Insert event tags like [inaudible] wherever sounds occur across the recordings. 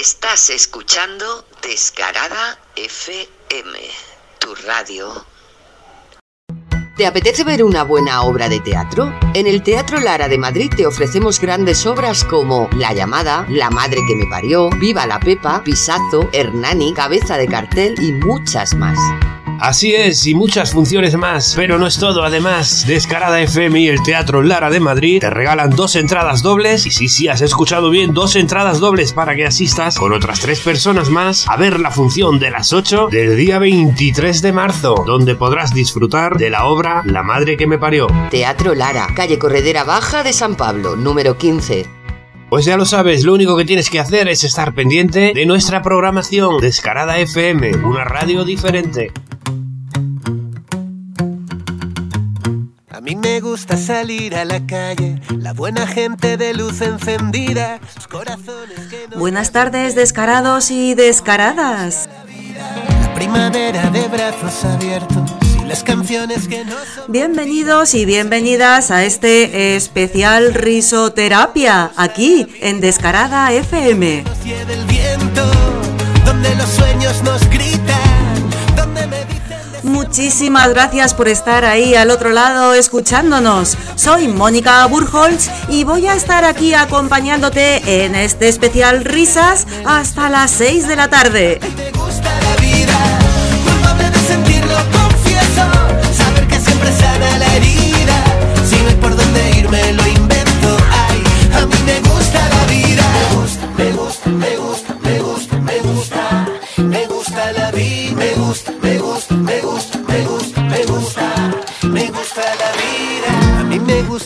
Estás escuchando Descarada FM, tu radio. ¿Te apetece ver una buena obra de teatro? En el Teatro Lara de Madrid te ofrecemos grandes obras como La llamada, La madre que me parió, Viva la Pepa, Pisazo, Hernani, Cabeza de cartel y muchas más. Así es, y muchas funciones más, pero no es todo. Además, Descarada FM y el Teatro Lara de Madrid te regalan dos entradas dobles, y sí, sí, has escuchado bien, dos entradas dobles para que asistas con otras tres personas más a ver la función de las 8 del día 23 de marzo, donde podrás disfrutar de la obra La Madre que me parió. Teatro Lara, calle Corredera Baja de San Pablo, número 15. Pues ya lo sabes, lo único que tienes que hacer es estar pendiente de nuestra programación Descarada FM, una radio diferente. Mí me gusta salir a la calle, la buena gente de luz encendida, los corazones que no Buenas tardes, descarados y descaradas. La primavera de brazos abiertos las canciones que no son Bienvenidos y bienvenidas a este especial risoterapia aquí en Descarada FM. donde los sueños nos gritan, Muchísimas gracias por estar ahí al otro lado escuchándonos. Soy Mónica Burholz y voy a estar aquí acompañándote en este especial risas hasta las 6 de la tarde.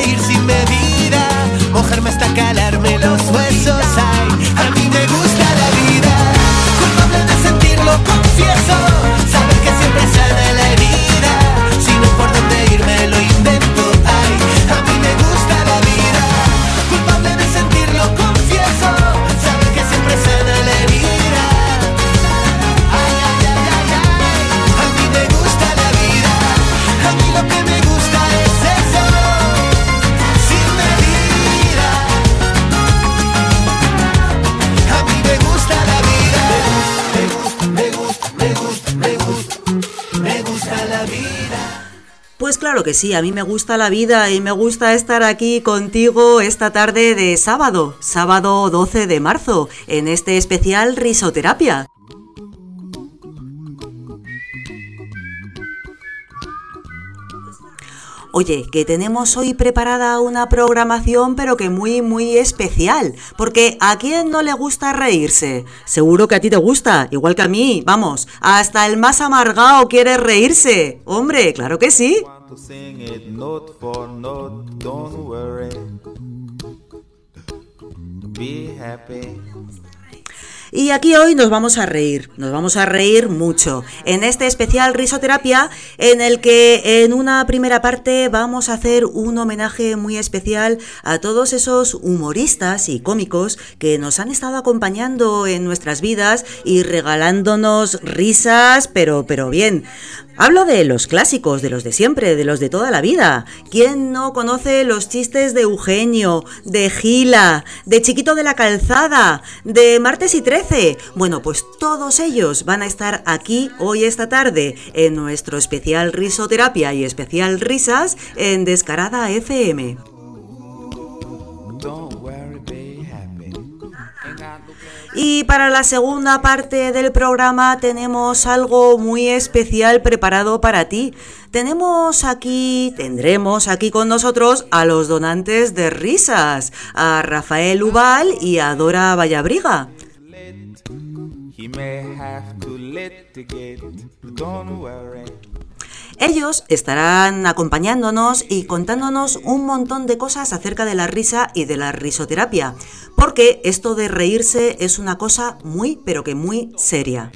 sonreír sin medida, mojarme hasta calarme los huesos. Ay, a mí me gusta la vida, culpable de sentirlo, confieso, saber que siempre sana claro que sí, a mí me gusta la vida y me gusta estar aquí contigo esta tarde de sábado, sábado 12 de marzo, en este especial risoterapia. Oye, que tenemos hoy preparada una programación pero que muy muy especial, porque ¿a quién no le gusta reírse? Seguro que a ti te gusta, igual que a mí, vamos, hasta el más amargado quiere reírse. Hombre, claro que sí. Y aquí hoy nos vamos a reír, nos vamos a reír mucho. En este especial risoterapia en el que en una primera parte vamos a hacer un homenaje muy especial a todos esos humoristas y cómicos que nos han estado acompañando en nuestras vidas y regalándonos risas, pero pero bien. Hablo de los clásicos, de los de siempre, de los de toda la vida. ¿Quién no conoce los chistes de Eugenio, de Gila, de Chiquito de la Calzada, de Martes y Trece? Bueno, pues todos ellos van a estar aquí hoy esta tarde en nuestro especial risoterapia y especial risas en Descarada FM. Y para la segunda parte del programa tenemos algo muy especial preparado para ti. Tenemos aquí, tendremos aquí con nosotros a los donantes de risas, a Rafael Ubal y a Dora Vallabriga. Ellos estarán acompañándonos y contándonos un montón de cosas acerca de la risa y de la risoterapia, porque esto de reírse es una cosa muy, pero que muy seria.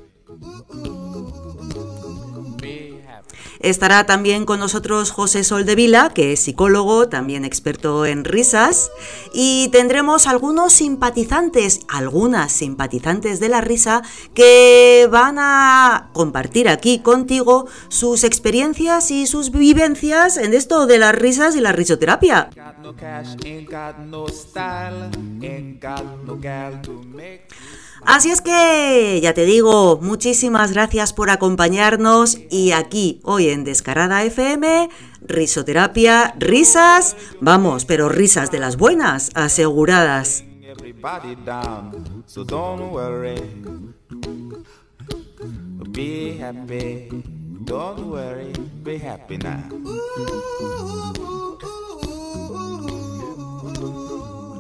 Estará también con nosotros José Soldevila, que es psicólogo, también experto en risas, y tendremos algunos simpatizantes, algunas simpatizantes de la risa, que van a compartir aquí contigo sus experiencias y sus vivencias en esto de las risas y la risoterapia. Así es que, ya te digo, muchísimas gracias por acompañarnos y aquí, hoy en Descarada FM, risoterapia, risas, vamos, pero risas de las buenas, aseguradas.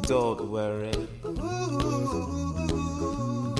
Don't worry.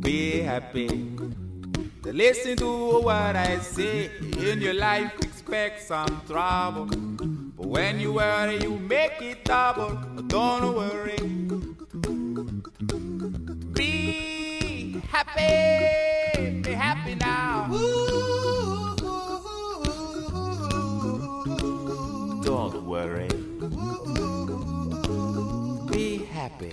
Be happy. Listen to what I say. In your life, expect some trouble. But when you worry, you make it double. Don't worry. Be happy. Be happy now. Don't worry. Be happy.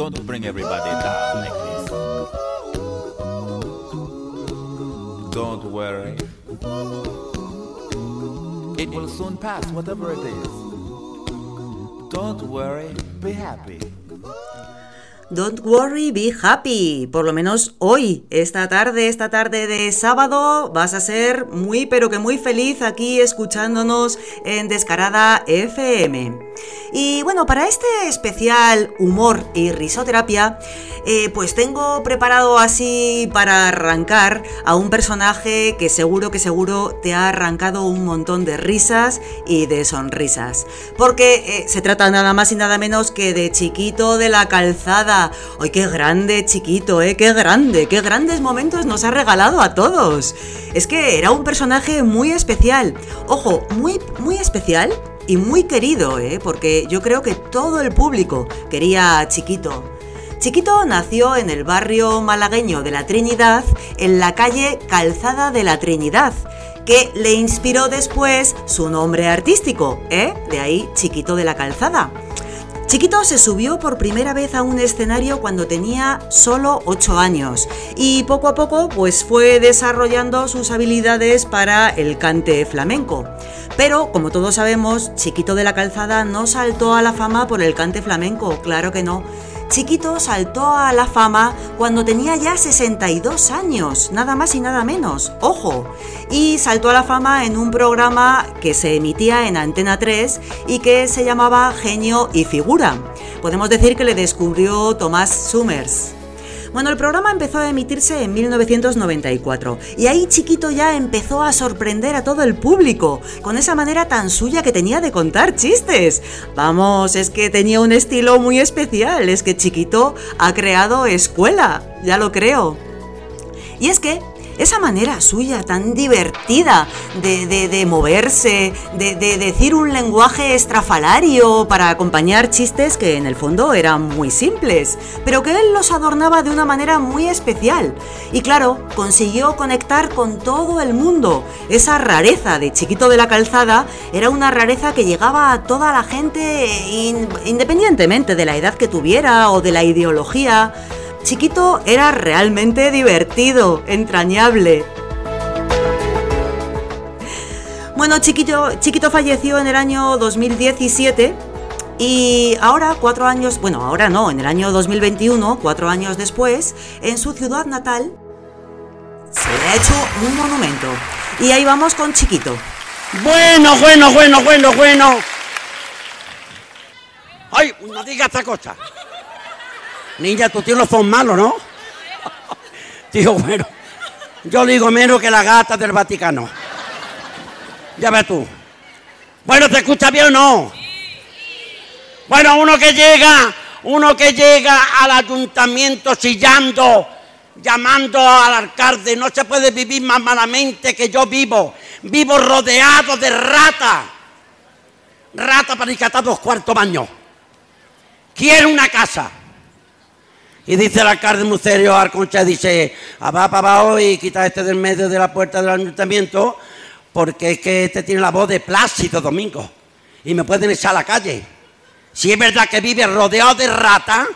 Don't bring everybody down like this. Don't worry. It will soon pass, whatever it is. Don't worry, be happy. Don't worry, be happy. Por lo menos hoy, esta tarde, esta tarde de sábado, vas a ser muy, pero que muy feliz aquí escuchándonos en Descarada FM. Y bueno, para este especial humor y risoterapia, eh, pues tengo preparado así para arrancar a un personaje que seguro que seguro te ha arrancado un montón de risas y de sonrisas. Porque eh, se trata nada más y nada menos que de Chiquito de la Calzada. ¡Ay, qué grande, Chiquito, eh! ¡Qué grande! ¡Qué grandes momentos nos ha regalado a todos! Es que era un personaje muy especial. Ojo, muy, muy especial y muy querido, ¿eh? Porque yo creo que todo el público quería a Chiquito. Chiquito nació en el barrio malagueño de la Trinidad, en la calle Calzada de la Trinidad, que le inspiró después su nombre artístico, ¿eh? De ahí Chiquito de la Calzada. Chiquito se subió por primera vez a un escenario cuando tenía solo 8 años y poco a poco pues fue desarrollando sus habilidades para el cante flamenco. Pero como todos sabemos, Chiquito de la Calzada no saltó a la fama por el cante flamenco, claro que no. Chiquito saltó a la fama cuando tenía ya 62 años, nada más y nada menos, ojo. Y saltó a la fama en un programa que se emitía en Antena 3 y que se llamaba Genio y Figura. Podemos decir que le descubrió Tomás Summers. Bueno, el programa empezó a emitirse en 1994 y ahí Chiquito ya empezó a sorprender a todo el público con esa manera tan suya que tenía de contar chistes. Vamos, es que tenía un estilo muy especial, es que Chiquito ha creado escuela, ya lo creo. Y es que esa manera suya tan divertida de, moverse, de, de, decir un lenguaje estrafalario para acompañar chistes que en el fondo eran muy simples, pero que él los adornaba de una manera muy especial. Y claro, consiguió conectar con todo el mundo. Esa rareza de chiquito de la calzada era una rareza que llegaba a toda la gente independientemente de la edad que tuviera o de la ideología. Chiquito era realmente divertido, entrañable. Bueno, Chiquito, Chiquito falleció en el año 2017 y ahora, cuatro años, bueno, ahora no, en el año 2021, cuatro años después, en su ciudad natal, se le ha hecho un monumento. Y ahí vamos con Chiquito. Bueno, bueno, bueno, bueno, bueno. Ay, no digas esta cosa. Niña, tus tíos no son malos, ¿no? Tío, bueno, yo digo menos que la gata del Vaticano. Ya ves tú. Bueno, ¿te escucha bien o no? Bueno, uno que llega, uno que llega al ayuntamiento chillando, llamando al alcalde, no se puede vivir más malamente que yo vivo. Vivo rodeado de rata. Rata para rescatar dos cuartos baños. Quiero una casa. Y dice el alcalde muy serio, Arconcha, dice, va abajo y quita este del medio de la puerta del ayuntamiento, porque es que este tiene la voz de Plácido Domingo. Y me pueden echar a la calle. Si es verdad que vive rodeado de rata,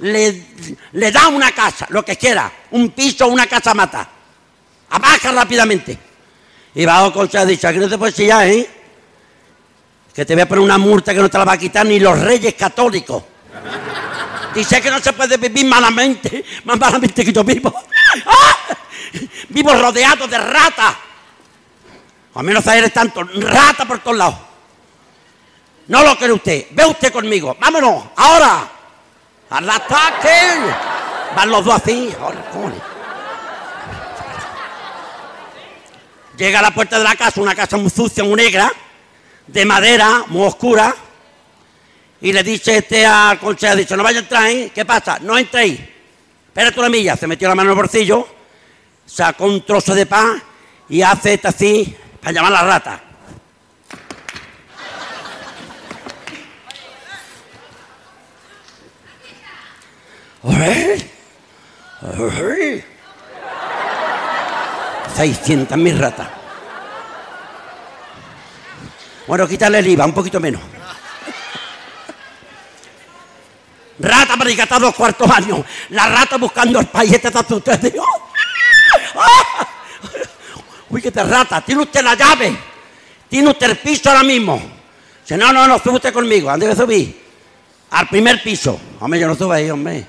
le, da una casa, lo que quiera, un piso, una casa mata. Abaja rápidamente. Y va Concha dice, aquí no te puedes chillar, ¿eh? Que te voy a poner una multa que no te la va a quitar ni los reyes católicos. Dice que no se puede vivir malamente, más malamente que yo vivo. ¡Ah! Vivo rodeado de ratas. A menos eres tanto, rata por todos lados. No lo quiere usted. Ve usted conmigo. Vámonos, ahora. Al ataque. Van los dos así. Ahora, Llega a la puerta de la casa, una casa muy sucia, muy negra, de madera, muy oscura y le dice este al consejero, dice, no vaya a entrar, ¿eh? ¿qué pasa? No entréis. Espérate una milla. Se metió la mano en el bolsillo, sacó un trozo de pan y hace esto así para llamar a la rata. ¡Ay! 600 mil ratas. Bueno, quítale el IVA, un poquito menos. Rata para rescatar dos cuartos años. La rata buscando el payete de usted. ¡Ah! [laughs] Uy, que te rata. Tiene usted la llave. Tiene usted el piso ahora mismo. Dice, no, no, no, sube usted conmigo. ¿Dónde que subir? Al primer piso. Hombre, yo no subo ahí, hombre.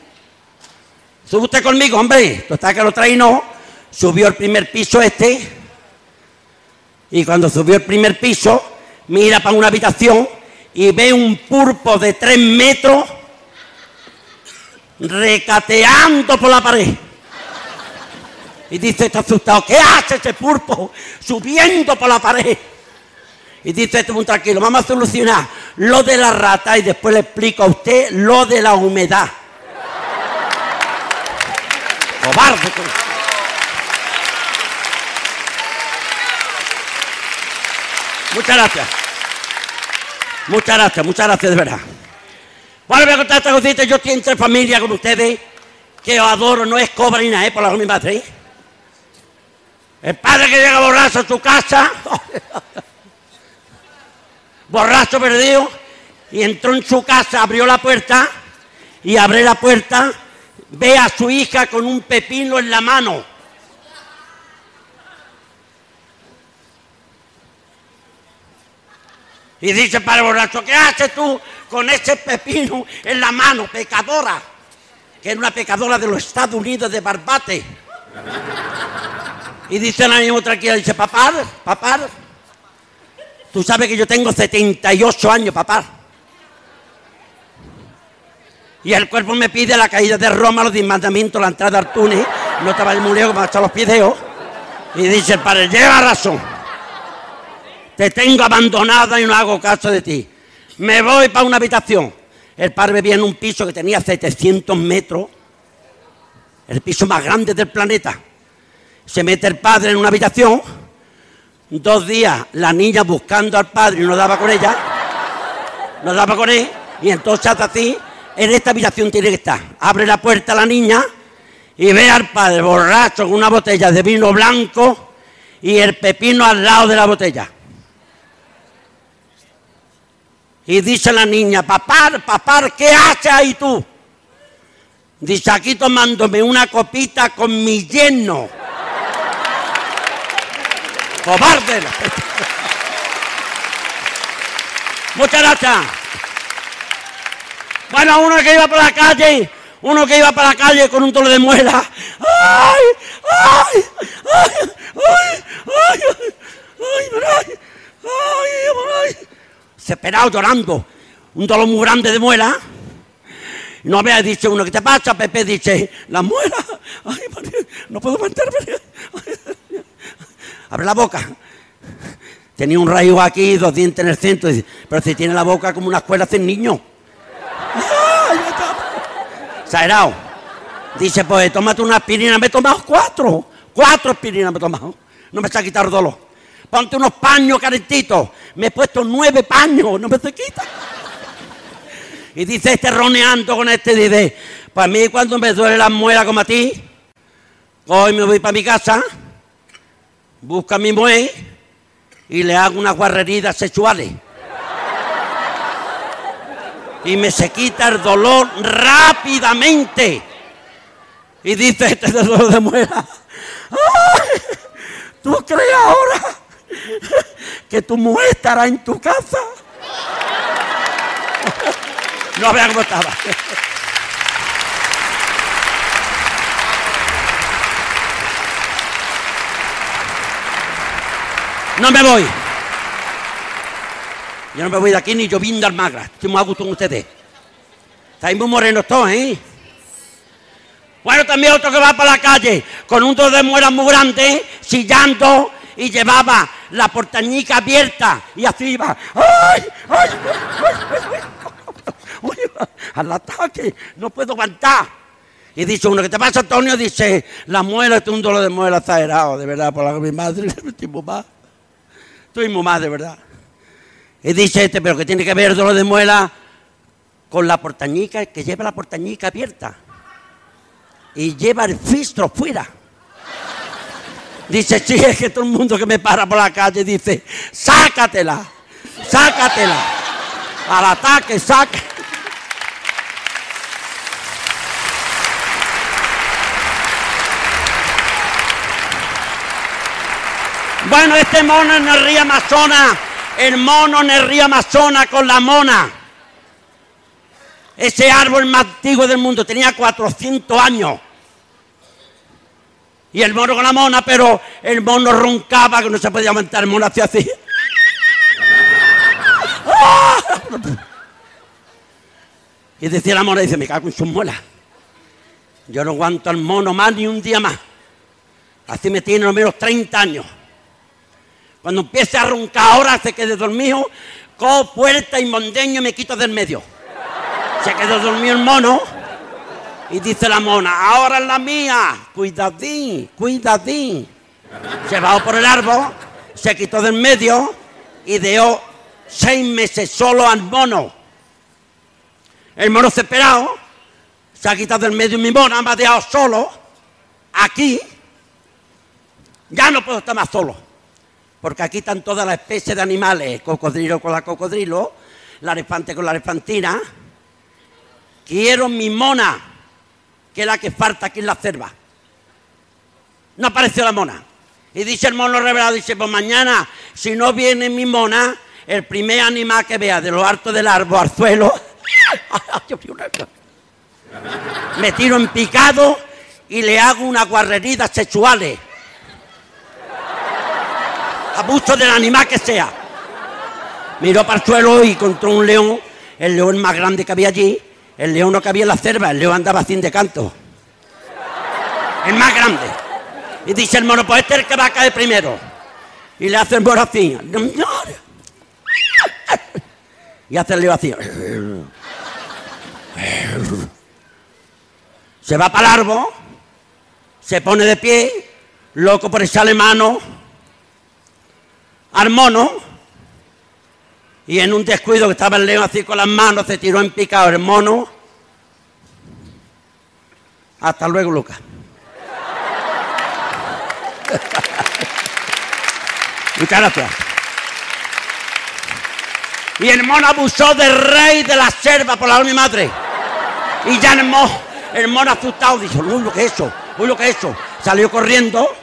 Sube usted conmigo, hombre. Tú estás que lo trae no. Subió el primer piso este. Y cuando subió el primer piso, mira para una habitación y ve un pulpo de tres metros recateando por la pared. Y dice, está asustado, ¿qué hace ese pulpo subiendo por la pared? Y dice este muy tranquilo, vamos a solucionar lo de la rata y después le explico a usted lo de la humedad. Cobarde. Muchas gracias. Muchas gracias, muchas gracias de verdad. Bueno, voy a contar esta cosita. Yo estoy entre familia con ustedes, que os adoro, no es cobra ni nada, por la mi madre. El padre que llega borracho a su casa, [laughs] borracho perdido, y entró en su casa, abrió la puerta, y abre la puerta, ve a su hija con un pepino en la mano. Y dice para el borracho, ¿qué haces tú con ese pepino en la mano, pecadora? Que es una pecadora de los Estados Unidos de Barbate. Y dice la niña tranquila, dice, papá, papá, tú sabes que yo tengo 78 años, papá. Y el cuerpo me pide la caída de Roma, los mandamientos, la entrada al túnel. No estaba el muleo que me ha echado los pideos. Y dice el padre, lleva razón. Te tengo abandonada y no hago caso de ti. Me voy para una habitación. El padre vivía en un piso que tenía 700 metros. El piso más grande del planeta. Se mete el padre en una habitación. Dos días la niña buscando al padre y no daba con ella. No daba con él. Y entonces hace así. En esta habitación tiene que estar. Abre la puerta la niña y ve al padre borracho con una botella de vino blanco y el pepino al lado de la botella. Y dice la niña, papá, papá, ¿qué haces ahí tú? Dice, aquí tomándome una copita con mi yerno. Cobarde. Muchas gracias. Bueno, uno que iba por la calle, uno que iba para la calle con un tolo de muela. ¡Ay! ¡Ay! ¡Ay! ¡Ay! ¡Ay! ¡Ay! ¡Ay! ¡Ay! ¡Ay! Desesperado, llorando. Un dolor muy grande de muela. No había dicho uno, ¿qué te pasa? Pepe dice, la muela. [laughs] Ay, no puedo aguantarme. [laughs] Abre la boca. Tenía un rayo aquí, dos dientes en el centro. Pero si tiene la boca como una escuela de niño. Exagerado. Dice, pues tómate una aspirina. Me he tomado cuatro. Cuatro aspirinas me he tomado. No me está el dolor. Ponte unos paños calentitos. Me he puesto nueve paños. No me se quita. Y dice este roneando con este, dice, para mí cuando me duele la muela como a ti, hoy me voy para mi casa, busco a mi mujer y le hago unas guarreridas sexuales. Y me se quita el dolor rápidamente. Y dice este dolor de muela, "Ay, ¿tú crees ahora que tu mujer estará en tu casa? No vea cómo estaba. No me voy. Yo no me voy de aquí ni lloviendo al magra. Estoy muy a gusto con ustedes. Estáis muy morenos todos, ¿eh? Bueno, también otro que va para la calle con un dos de muelas muy grande, chillando y llevaba la portañica abierta y así iba. ¡Ay! ¡Ay! ¡Ay! ¡Ay! Al ataque, no puedo aguantar. Y dice uno, ¿qué te pasa, Antonio? Dice, la muela, esto es un dolor de muela exagerado, de verdad, por la mi madre, [laughs] estoy muy mal. Estoy muy mal, de verdad. Y dice este, pero que tiene que ver el dolor de muela con la portañica, que lleva la portañica abierta. Y lleva el fistro fuera. Dice, sí, es que todo el mundo que me para por la calle dice, sácatela, sácatela. Al ataque, saca. Bueno, este mono en el río Amazonas, el mono en el río Amazonas con la mona. Ese árbol más antiguo del mundo tenía 400 años. Y el mono con la mona, pero el mono roncaba que no se podía aguantar, el mono hacía así. [laughs] Y decía la mona, dice, me cago en sus muelas. Yo no aguanto al mono más ni un día más. Así me tiene al menos 30 años. Cuando empiece a roncar ahora, se quede dormido, cojo puerta y mondeño y me quito del medio. Se quedó dormido el mono y dice la mona, ahora es la mía, cuidadín, cuidadín. Se bajó por el árbol, se quitó del medio y dejó seis meses solo al mono. El mono desesperado se ha quitado del medio mi mona, me ha dejado solo, aquí. Ya no puedo estar más solo, porque aquí están todas las especies de animales, cocodrilo con la cocodrilo, la elefante con la elefantina. Quiero mi mona, que es la que falta aquí en la selva. No apareció la mona. Y dice el mono revelado, dice, pues mañana, si no viene mi mona, el primer animal que vea de lo alto del árbol al suelo, [laughs] me tiro en picado y le hago unas guarreridas sexuales. Abuso del animal que sea. Miró para el suelo y encontró un león, el león más grande que había allí, El león no cabía en la cerva, el león andaba sin de canto. El más grande. Y dice el mono, pues este es el que va a caer primero. Y le hace el mono. Y hace el león así. Se va para el árbol, se pone de pie, loco por echarle mano al mono. Y en un descuido que estaba el león así con las manos, se tiró en picado el mono. Hasta luego, Lucas. [laughs] Muchas gracias. Y el mono abusó del rey de la selva por la de mi madre. Y ya el mono, el mono asustado dijo, uy, lo que es eso, uy, lo que es eso. Salió corriendo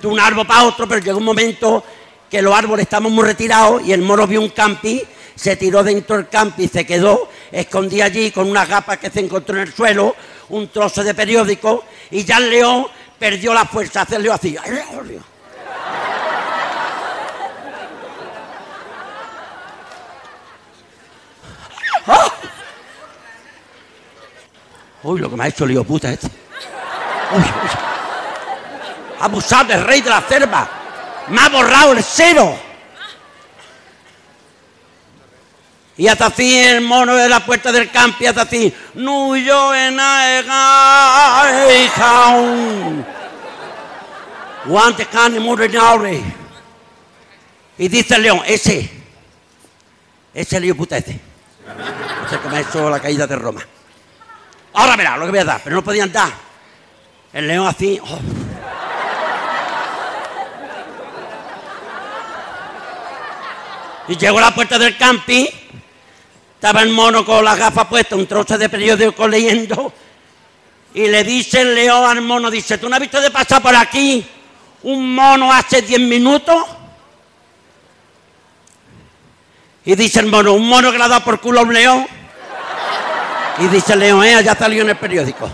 de un árbol para otro, pero llegó un momento que los árboles estaban muy retirados y el mono vio un campi, se tiró dentro del campi y se quedó, escondí allí con unas gafas que se encontró en el suelo, un trozo de periódico y ya el león perdió la fuerza, se león así. ¡Ah! Uy, lo que me ha hecho lío puta este. Uy. Abusado del rey de la selva. Me ha borrado el cero. Y hasta así el mono de la puerta del campo y hasta así. No yo en. Guante carne murenable. Y dice el león, ese. Ese lío puta ese. Ese que me ha hecho la caída de Roma. Ahora verá lo que voy a dar, pero no podían dar. El león así. oh. Y llegó a la puerta del campi. Estaba el mono con las gafas puestas, un trozo de periódico leyendo. Y le dice el león al mono, dice, ¿tú no has visto de pasar por aquí un mono hace 10 minutos? Y dice el mono, un mono que le ha dado por culo a un león. Y dice el león, eh, ya salió en el periódico.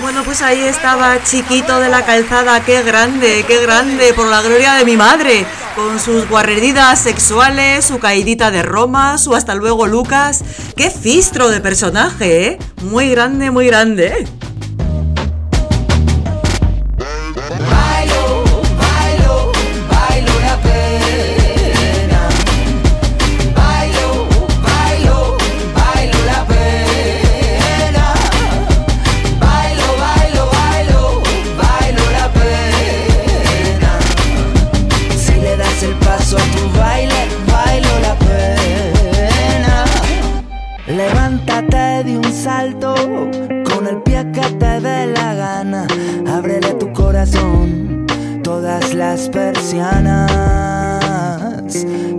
Bueno, pues ahí estaba Chiquito de la Calzada, qué grande, qué grande, por la gloria de mi madre, con sus guarreridas sexuales, su caidita de Roma, su hasta luego Lucas, qué fistro de personaje, ¿eh? Muy grande, muy grande. Levántate de un salto con el pie que te dé la gana. Ábrele tu corazón todas las persianas.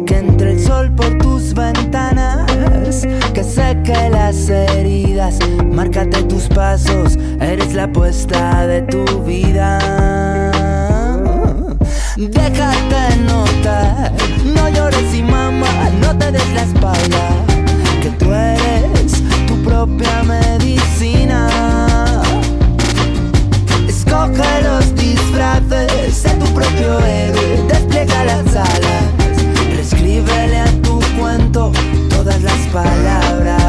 Que entre el sol por tus ventanas. Que seque las heridas. Márcate tus pasos. Eres la apuesta de tu vida. Déjate notar, no llores y mamá, no te des la espalda, que tú eres propia medicina. Escoge los disfraces, sé tu propio héroe, despliega las alas, reescríbele a tu cuento todas las palabras.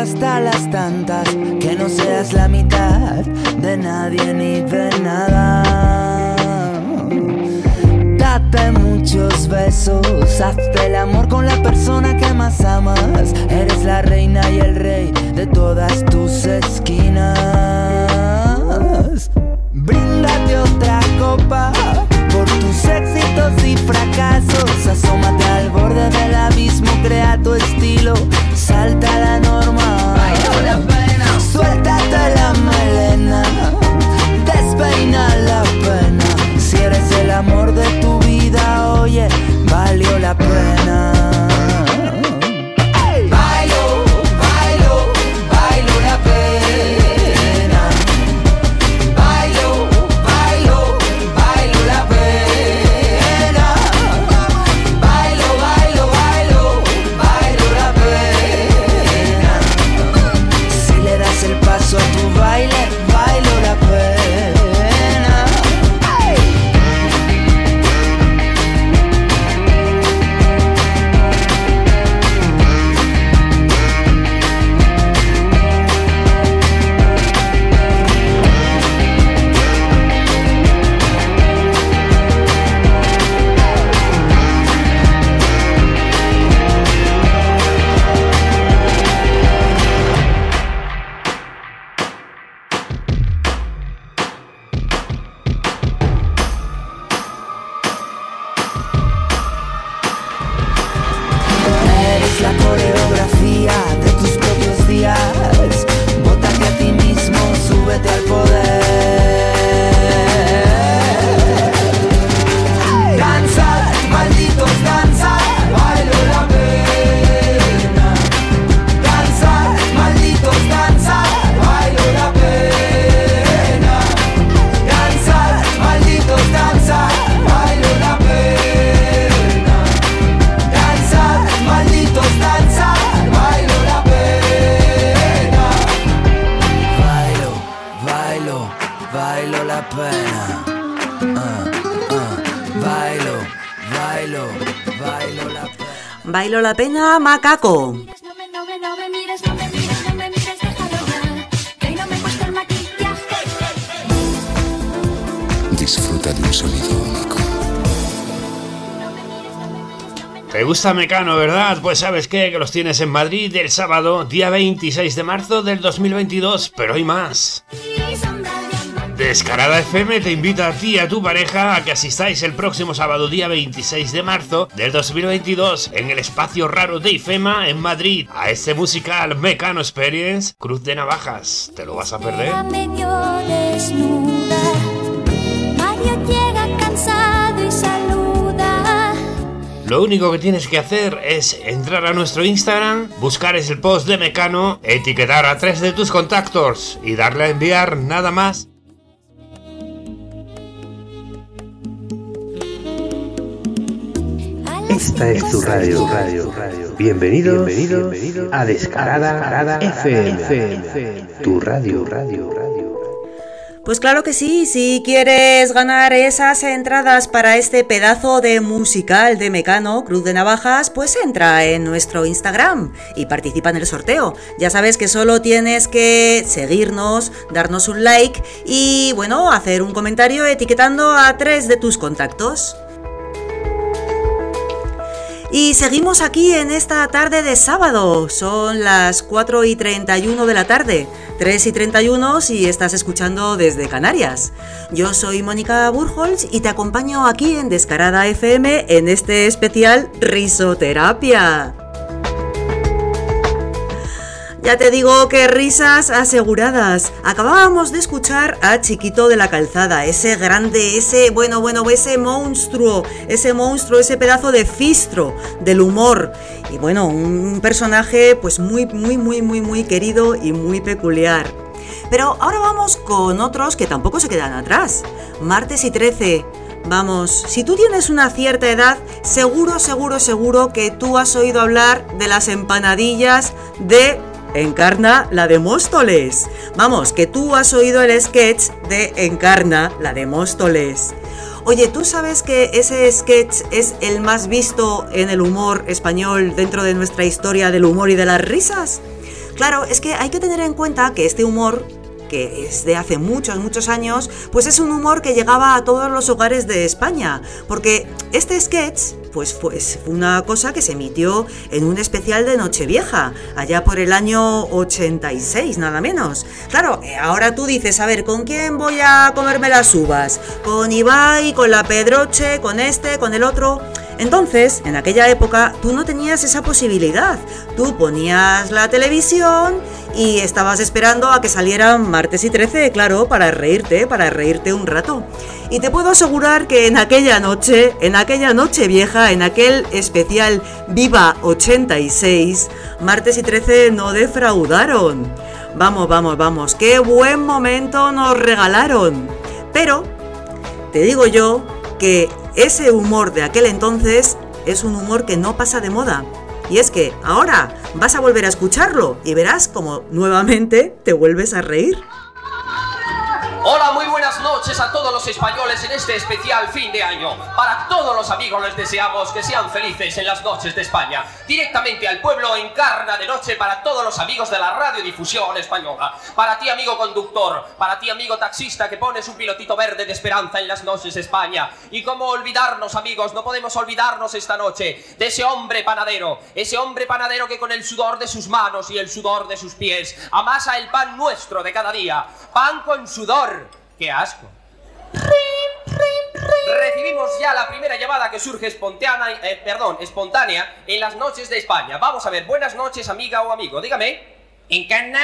Hasta las tantas, que no seas la mitad de nadie ni de nada. Date muchos besos, hazte el amor con la persona que más amas. Eres la reina y el rey de todas tus esquinas. Bríndate otra copa por tus éxitos y fracasos. Asómate al borde del abismo, crea tu estilo, salta la norma. Disfruta de un sonido único. ¿Te gusta Mecano, verdad? Pues sabes qué, que los tienes en Madrid el sábado, día 26 de marzo del 2022, pero hay más. Descarada FM te invita a ti y a tu pareja a que asistáis el próximo sábado día 26 de marzo del 2022 en el espacio raro de IFEMA en Madrid a este musical Mecano Experience Cruz de Navajas. ¿Te lo vas a perder? Lo único que tienes que hacer es entrar a nuestro Instagram, buscar ese post de Mecano, etiquetar a tres de tus contactos y darle a enviar nada más. Esta es tu radio, radio, radio. Bienvenidos, bienvenidos a Descarada, FM, tu radio, radio, radio. Pues claro que sí, si quieres ganar esas entradas para este pedazo de musical de Mecano, Cruz de Navajas, pues entra en nuestro Instagram y participa en el sorteo. Ya sabes que solo tienes que seguirnos, darnos un like y bueno, hacer un comentario etiquetando a tres de tus contactos. Y seguimos aquí en esta tarde de sábado. Son las 4 y 31 de la tarde, 3 y 31 si estás escuchando desde Canarias. Yo soy Mónica Burholz y te acompaño aquí en Descarada FM en este especial Risoterapia. Ya te digo que risas aseguradas. Acabábamos de escuchar a Chiquito de la Calzada, ese grande, ese, bueno, bueno, ese monstruo, ese monstruo, ese pedazo de fistro del humor. Y bueno, un personaje pues muy, muy, muy, muy, muy querido y muy peculiar. Pero ahora vamos con otros que tampoco se quedan atrás. Martes y 13. Vamos, si tú tienes una cierta edad, seguro, seguro, seguro que tú has oído hablar de las empanadillas de Encarna la de Móstoles. Vamos, que tú has oído el sketch de Encarna la de Móstoles. Oye, ¿tú sabes que ese sketch es el más visto en el humor español dentro de nuestra historia del humor y de las risas? Claro, es que hay que tener en cuenta que este humor que es de hace muchos, muchos años, pues es un humor que llegaba a todos los hogares de España, porque este sketch pues fue una cosa que se emitió en un especial de Nochevieja, allá por el año 86, nada menos. Claro, eh, ahora tú dices, a ver, ¿con quién voy a comerme las uvas? ¿Con Ibai, con la Pedroche, con este, con el otro? Entonces, en aquella época, tú no tenías esa posibilidad. Tú ponías la televisión y estabas esperando a que salieran martes y 13, claro, para reírte, para reírte un rato. Y te puedo asegurar que en aquella noche, en aquella noche vieja, en aquel especial Viva 86, martes y 13 no defraudaron. Vamos, vamos, vamos, qué buen momento nos regalaron. Pero, te digo yo que ese humor de aquel entonces es un humor que no pasa de moda. Y es que ahora vas a volver a escucharlo y verás como nuevamente te vuelves a reír. Hola, muy buenas noches a todos los españoles en este especial fin de año. Para todos los amigos les deseamos que sean felices en las noches de España. Directamente al pueblo encarna de noche para todos los amigos de la radiodifusión española. Para ti, amigo conductor, para ti, amigo taxista que pones un pilotito verde de esperanza en las noches de España. Y cómo olvidarnos, amigos, no podemos olvidarnos esta noche de ese hombre panadero, ese hombre panadero que con el sudor de sus manos y el sudor de sus pies amasa el pan nuestro de cada día. Pan con sudor. ¡Qué asco! Recibimos ya la primera llamada que surge espontánea, eh, perdón, espontánea en las noches de España. Vamos a ver, buenas noches, amiga o amigo. Dígame. ¿Encarna?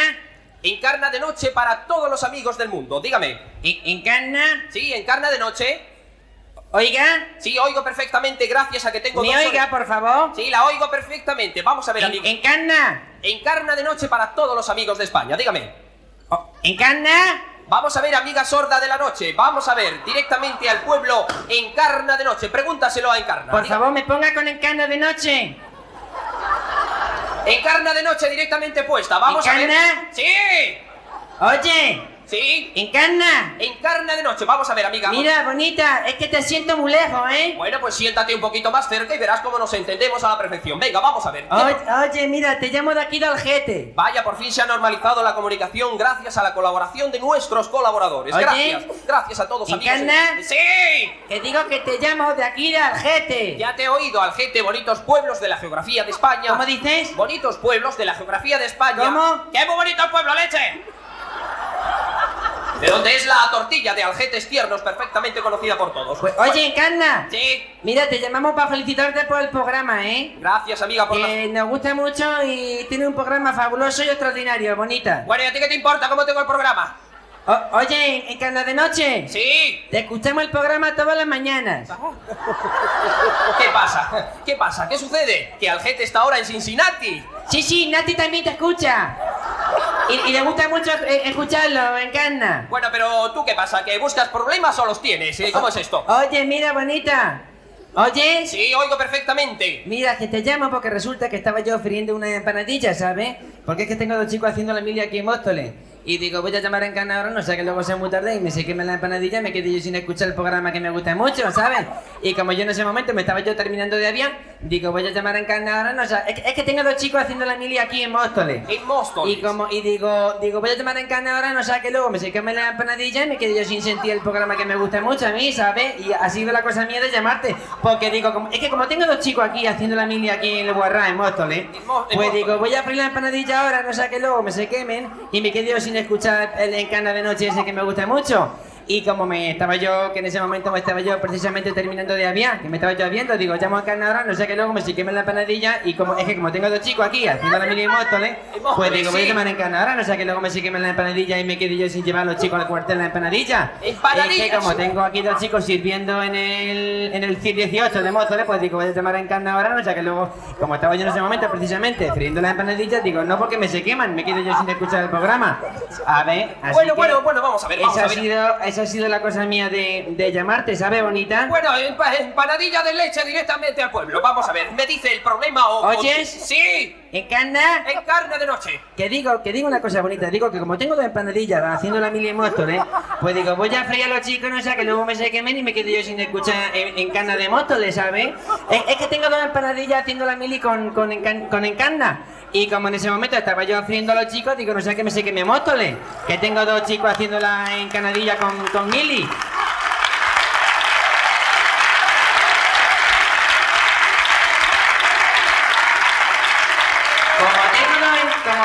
Encarna de noche para todos los amigos del mundo. Dígame. ¿Encarna? Sí, encarna de noche. ¿Oiga? Sí, oigo perfectamente, gracias a que tengo ¿Me dos oiga, por favor? Sí, la oigo perfectamente. Vamos a ver, amigo. ¿Encarna? Encarna de noche para todos los amigos de España. Dígame. ¿Encarna? Vamos a ver, amiga sorda de la noche. Vamos a ver, directamente al pueblo Encarna de noche. Pregúntaselo a Encarna. Por favor, me ponga con encarna de noche. Encarna de noche directamente puesta. Vamos a ver. ¿Encarna? Sí. Oye, Sí. ¿encarna? Encarna de noche. Vamos a ver, amiga. Mira, bonita, es que te siento muy lejos, ¿eh? Bueno, pues siéntate un poquito más cerca y verás cómo nos entendemos a la perfección. Venga, vamos a ver. Oye, oye, mira, te llamo de aquí de Algete. Vaya, por fin se ha normalizado la comunicación gracias a la colaboración de nuestros colaboradores. Oye. Gracias. Gracias a todos, amigos. ¿Encarna? ¡Sí! Que digo que te llamo de aquí de Algete. Ya te he oído, Algete, bonitos pueblos de la geografía de España. ¿Cómo dices? Bonitos pueblos de la geografía de España. ¿Cómo? ¡Qué muy bonito pueblo, leche! De donde es la tortilla de aljetes tiernos, perfectamente conocida por todos. Pues, oye, encarna. Sí. Mira, te llamamos para felicitarte por el programa, ¿eh? Gracias, amiga, por la... Que nos gusta mucho y tiene un programa fabuloso y extraordinario, bonita. Bueno, ¿y a ti qué te importa cómo tengo el programa? O- oye, encarna de noche. Sí. Te escuchamos el programa todas las mañanas. ¿Qué pasa? ¿Qué pasa? ¿Qué sucede? Que Algete está ahora en Cincinnati. Sí, sí, Nati también te escucha. Y, y le gusta mucho escucharlo, encarna. Bueno, pero ¿tú qué pasa? ¿Que buscas problemas o los tienes? ¿Eh? ¿Cómo es esto? Oye, mira, bonita. Oye. Sí, oigo perfectamente. Mira, que te llamo porque resulta que estaba yo friendo una empanadilla, ¿sabes? Porque es que tengo dos chicos haciendo la milia aquí en Móstoles. Y digo, voy a llamar a Encarna ahora, no sé que luego sea muy tarde y me se queme la empanadilla y me quedé yo sin escuchar el programa que me gusta mucho, ¿sabes? Y como yo en ese momento me estaba yo terminando de avión, digo, voy a llamar a Encarna ahora, no sé. Es, que- es que tengo dos chicos haciendo la milia aquí en Móstoles. En Móstoles. Y como, y digo, digo, voy a llamar a Encarna ahora, no sé que luego me se queme la empanadilla y me quedé yo sin sentir el programa que me gusta mucho a mí, ¿sabes? Y ha sido la cosa mía de llamarte. Porque digo, como- es que como tengo dos chicos aquí haciendo la milia aquí en el Guarrá, en Móstoles, pues digo, voy a freír la empanadilla ahora, no sé que luego me se quemen y me quedé yo sin escuchar el encana de noche ese que me gusta mucho. Y como me estaba yo, que en ese momento me estaba yo precisamente terminando de aviar, que me estaba yo viendo, digo, llamo a ahora, no sé que luego me se quemen la empanadilla y como es que como tengo dos chicos aquí haciendo la milia en Móstoles, En pues digo, voy a a Encarna ahora, no sé que luego me se quemen la empanadilla y me quedé yo sin llevar a los chicos al cuartel la empanadilla. Empanadillas. Es que como tengo aquí dos chicos sirviendo en el, en el CIR 18 de Móstoles, pues digo, voy a a Encarna ahora, no sé que luego, como estaba yo en ese momento precisamente friendo las empanadillas, digo, no porque me se queman, me quedo yo sin escuchar el programa. A ver, así Bueno, que bueno, bueno, vamos a ver, vamos esa, a ha ver. sido, esa ha sido la cosa mía de, de llamarte, ¿sabes, bonita? Bueno, empa- empanadilla de leche directamente al pueblo. Vamos a ver, me dice el problema o... ¿Oyes? Sí. ¿Encarna? Encarna de noche. Que digo, que digo una cosa bonita, digo que como tengo dos empanadillas haciendo la mili en Móstoles, pues digo, voy a freír a los chicos, no sé, que luego me se quemen y me quedo yo sin escuchar en, en cana de Móstoles, ¿sabes? Es, es que tengo dos empanadillas haciendo la mili con, con, encan- con encarna. Y como en ese momento estaba yo friendo a los chicos, digo, no sé que me se queme Móstoles, que tengo dos chicos haciendo la encanadilla con, con mili. Como tengo dos, en- como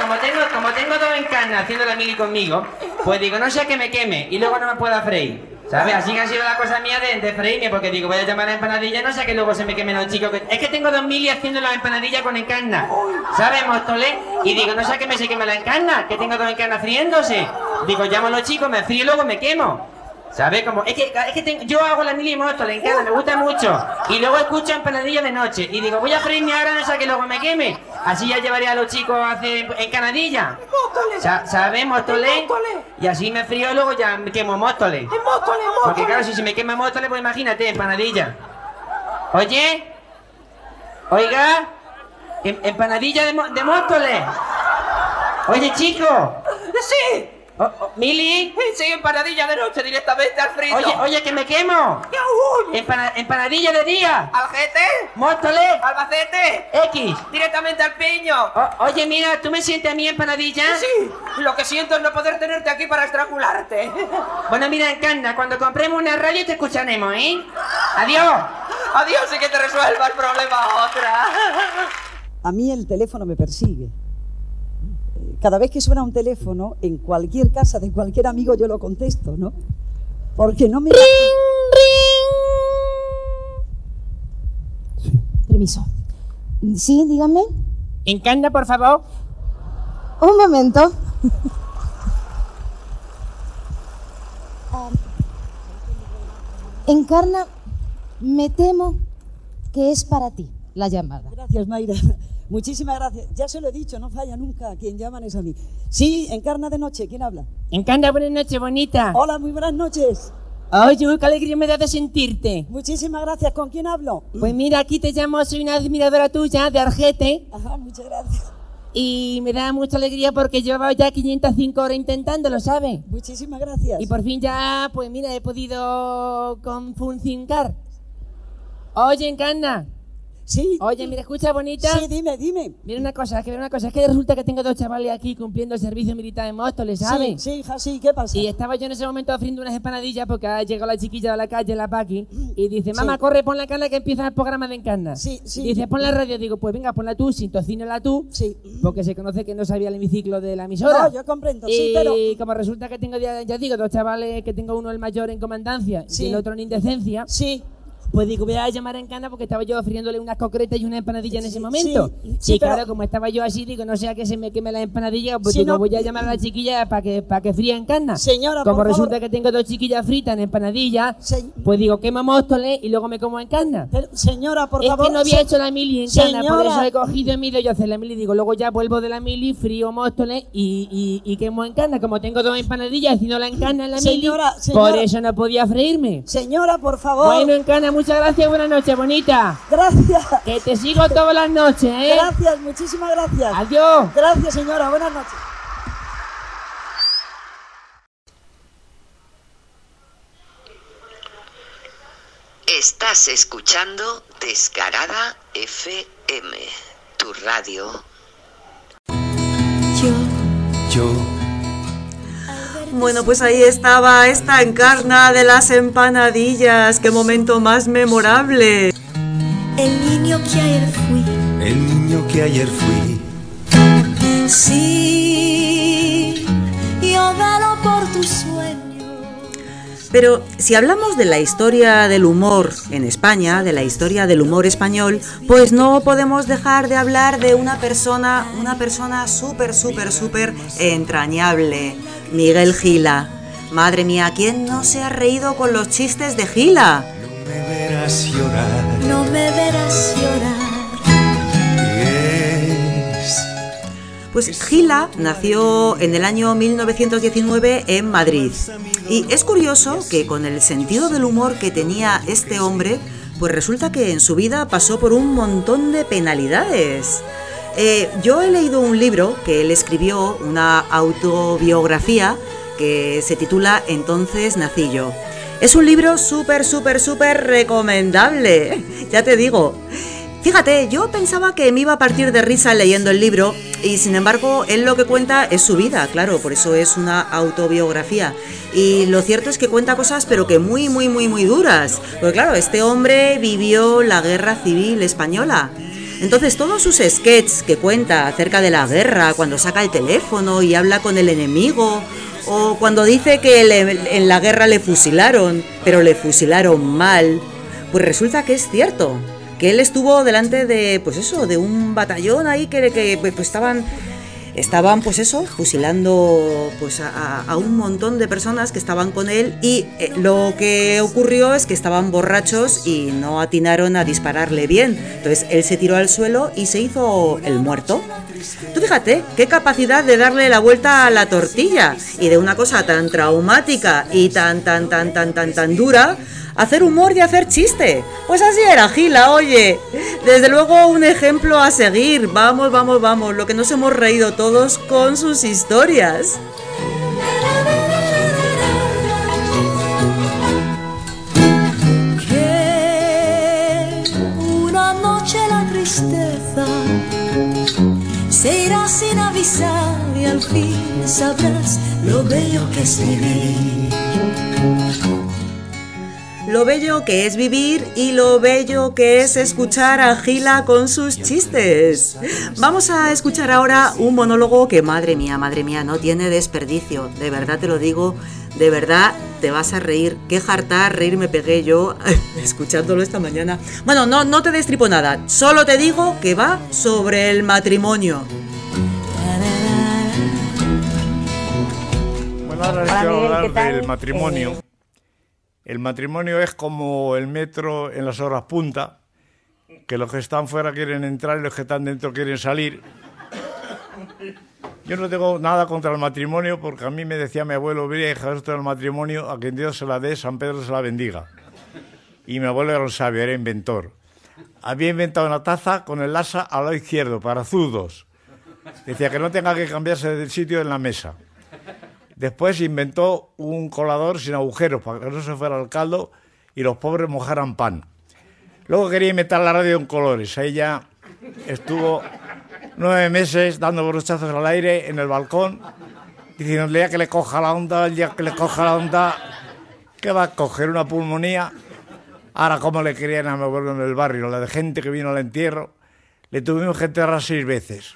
como tengo, como tengo dos encarnas haciendo la mili conmigo, pues digo, no sea que me queme y luego no me pueda freír. ¿Sabes? Así que ha sido la cosa mía de, freírme, porque digo, voy a llamar a empanadilla, no sea que luego se me quemen los chicos. Es que tengo dos mili haciendo la empanadilla con encarna. ¿Sabes, Móstoles? Y digo, no sea que me se queme la encarna, que tengo dos encarnas friéndose. Digo, llamo a los chicos, me frío y luego me quemo. ¿Sabes cómo? Es que, es que yo hago la mili en Móstoles, en casa, me gusta mucho. Y luego escucho empanadilla de noche. Y digo, voy a freírme ahora, no sea que luego me queme. Así ya llevaré a los chicos a hacer encanadilla. Sa- ¿Sabes, Móstoles? Y así me frío y luego ya me quemo Móstoles. Porque claro, si se me quema Móstoles, pues imagínate, empanadilla. Oye, oiga, em- empanadilla de, de Móstoles. Oye, chico. Sí. Oh, oh, Mili. Sí, empanadilla de noche directamente al frito. Oye, oye, que me quemo. Empana- empanadilla de día. Aljete. Móstoles. Albacete. X. Directamente al piño. O- oye, mira, ¿tú me sientes a mí empanadilla? Sí. Lo que siento es no poder tenerte aquí para estrangularte. [laughs] Bueno, mira, Encarna, cuando compremos una radio te escucharemos, ¿eh? Adiós. Adiós y que te resuelva el problema otra. A mí el teléfono me persigue cada vez que suena un teléfono, en cualquier casa de cualquier amigo yo lo contesto, ¿no? Porque no me... ¡Ring. Permiso. Sí, dígame. Encanda, por favor. Un momento. Ah, encarna, me temo que es para ti la llamada. Gracias, Mayra. Muchísimas gracias. Ya se lo he dicho, no falla nunca. Quien llaman es a mí. Sí, encarna de noche. ¿Quién habla? Encarna, buenas noches, bonita. Hola, muy buenas noches. Oye, qué alegría me da de sentirte. Muchísimas gracias. ¿Con quién hablo? Pues mira, aquí te llamo, soy una admiradora tuya de Argete. Ajá, muchas gracias. Y me da mucha alegría porque llevaba ya 505 horas intentándolo, ¿sabes? Muchísimas gracias. Y por fin ya, pues mira, he podido confuncionar. Oye, Encarna. Sí. Oye, mira, escucha, bonita. Sí, dime, dime. Mira una cosa, es que mira una cosa, es que resulta que tengo dos chavales aquí cumpliendo el servicio militar en Móstoles, ¿sabes? Sí, sí, hija, sí, ¿qué pasa? Y estaba yo en ese momento ofreciendo unas empanadillas porque ha llegado la chiquilla de la calle, la Paqui, y dice, mamá, corre, pon la cana que empieza el programa de Encarna. Sí, sí. Dice, pon la radio, digo, pues venga, ponla tú, sintocínala tú, sí. porque se conoce que no sabía el hemiciclo de la emisora. No, yo comprendo, y sí, pero... como resulta que tengo, ya, ya digo, dos chavales, que tengo uno el mayor en comandancia Sí. y el otro en indecencia. Sí. Pues digo, voy a llamar a Encana porque estaba yo ofreciéndole unas concretas y una empanadilla en ese momento. sí, sí, y pero- claro, como estaba yo así, digo, no sea que se me queme la empanadilla, pues Sí, digo, no. voy a llamar a la chiquilla para que, para que fría Encana. Señora, Como por resulta favor. que tengo dos chiquillas fritas en empanadilla, pues digo, quema Móstoles y luego me como Encana. Pero, señora, por es favor. que no había se- hecho la mili en Cana, por Señora. eso he cogido y yo a hacer la mili. Digo, luego ya vuelvo de la mili, frío Móstoles y, y, y quemo en Cana. Como tengo dos empanadillas haciéndola en Cana en la mili, Señora, señora. por eso no podía freírme. Señora, por favor. Bueno, en Cana, muchas gracias, buenas noches, bonita. Gracias. Que te sigo todas las noches, ¿eh? Gracias, muchísimas gracias. Adiós. Gracias, señora. Buenas noches. Estás escuchando Descarada FM, tu radio. Yo. Bueno, pues ahí estaba esta encarna de las empanadillas. Qué momento más memorable. El niño que ayer fui. El niño que ayer fui. Sí, Pero si hablamos de la historia del humor en España, de la historia del humor español, pues no podemos dejar de hablar de una persona, una persona súper, súper, súper entrañable, Miguel Gila. Madre mía, ¿quién no se ha reído con los chistes de Gila? Me verás llorar. No me verás llorar. Pues Gila nació en el año 1919 en Madrid. Y es curioso que con el sentido del humor que tenía este hombre, pues resulta que en su vida pasó por un montón de penalidades. Eh, yo he leído un libro que él escribió, una autobiografía, que se titula Entonces nací yo. Es un libro súper, súper, súper recomendable. [laughs] Ya te digo. Fíjate, yo pensaba que me iba a partir de risa leyendo el libro y sin embargo él lo que cuenta es su vida, claro, por eso es una autobiografía. Y lo cierto es que cuenta cosas pero que muy, muy, muy, muy duras. Porque claro, este hombre vivió la guerra civil española. Entonces todos sus sketches que cuenta acerca de la guerra, cuando saca el teléfono y habla con el enemigo, o cuando dice que en la guerra le fusilaron, pero le fusilaron mal, pues resulta que es cierto, que él estuvo delante de, pues eso, de un batallón ahí que, que, pues estaban, estaban pues eso, fusilando pues a un montón de personas que estaban con él y eh, lo que ocurrió es que estaban borrachos y no atinaron a dispararle bien. Entonces él se tiró al suelo y se hizo el muerto. Tú fíjate, qué capacidad de darle la vuelta a la tortilla y de una cosa tan traumática y tan, tan, tan, tan, tan, tan dura, hacer humor y hacer chiste. Pues así era Gila, oye. Desde luego un ejemplo a seguir. Vamos, vamos, vamos. Lo que nos hemos reído todos con sus historias. Tristeza se irá sin avisar y al fin sabrás lo bello que es. Lo bello que es vivir y lo bello que es escuchar a Gila con sus chistes. Vamos a escuchar ahora un monólogo que, madre mía, madre mía, no tiene desperdicio. De verdad te lo digo, de verdad te vas a reír. Qué jartar reír me pegué yo [laughs] escuchándolo esta mañana. Bueno, no, no te destripo nada, solo te digo que va sobre el matrimonio. Bueno, ahora les Hola, quiero Miguel, hablar ¿qué tal? del matrimonio. Eh, El matrimonio es como el metro en las horas punta, que los que están fuera quieren entrar y los que están dentro quieren salir. Yo no tengo nada contra el matrimonio porque a mí me decía mi abuelo, hija, esto del matrimonio, a quien Dios se la dé, San Pedro se la bendiga. Y mi abuelo era un sabio, era inventor. Había inventado una taza con el asa al lado izquierdo, para zurdos. Decía que no tenga que cambiarse del sitio en la mesa. Después inventó un colador sin agujeros para que no se fuera el caldo y los pobres mojaran pan. Luego quería inventar la radio en colores. Ahí ya estuvo nueve meses dando brochazos al aire en el balcón, diciendo el día que le coja la onda, el que le coja la onda, que va a coger una pulmonía. Ahora, como le querían a mi abuelo en el barrio, la de gente que vino al entierro, le tuvimos que enterrar seis veces.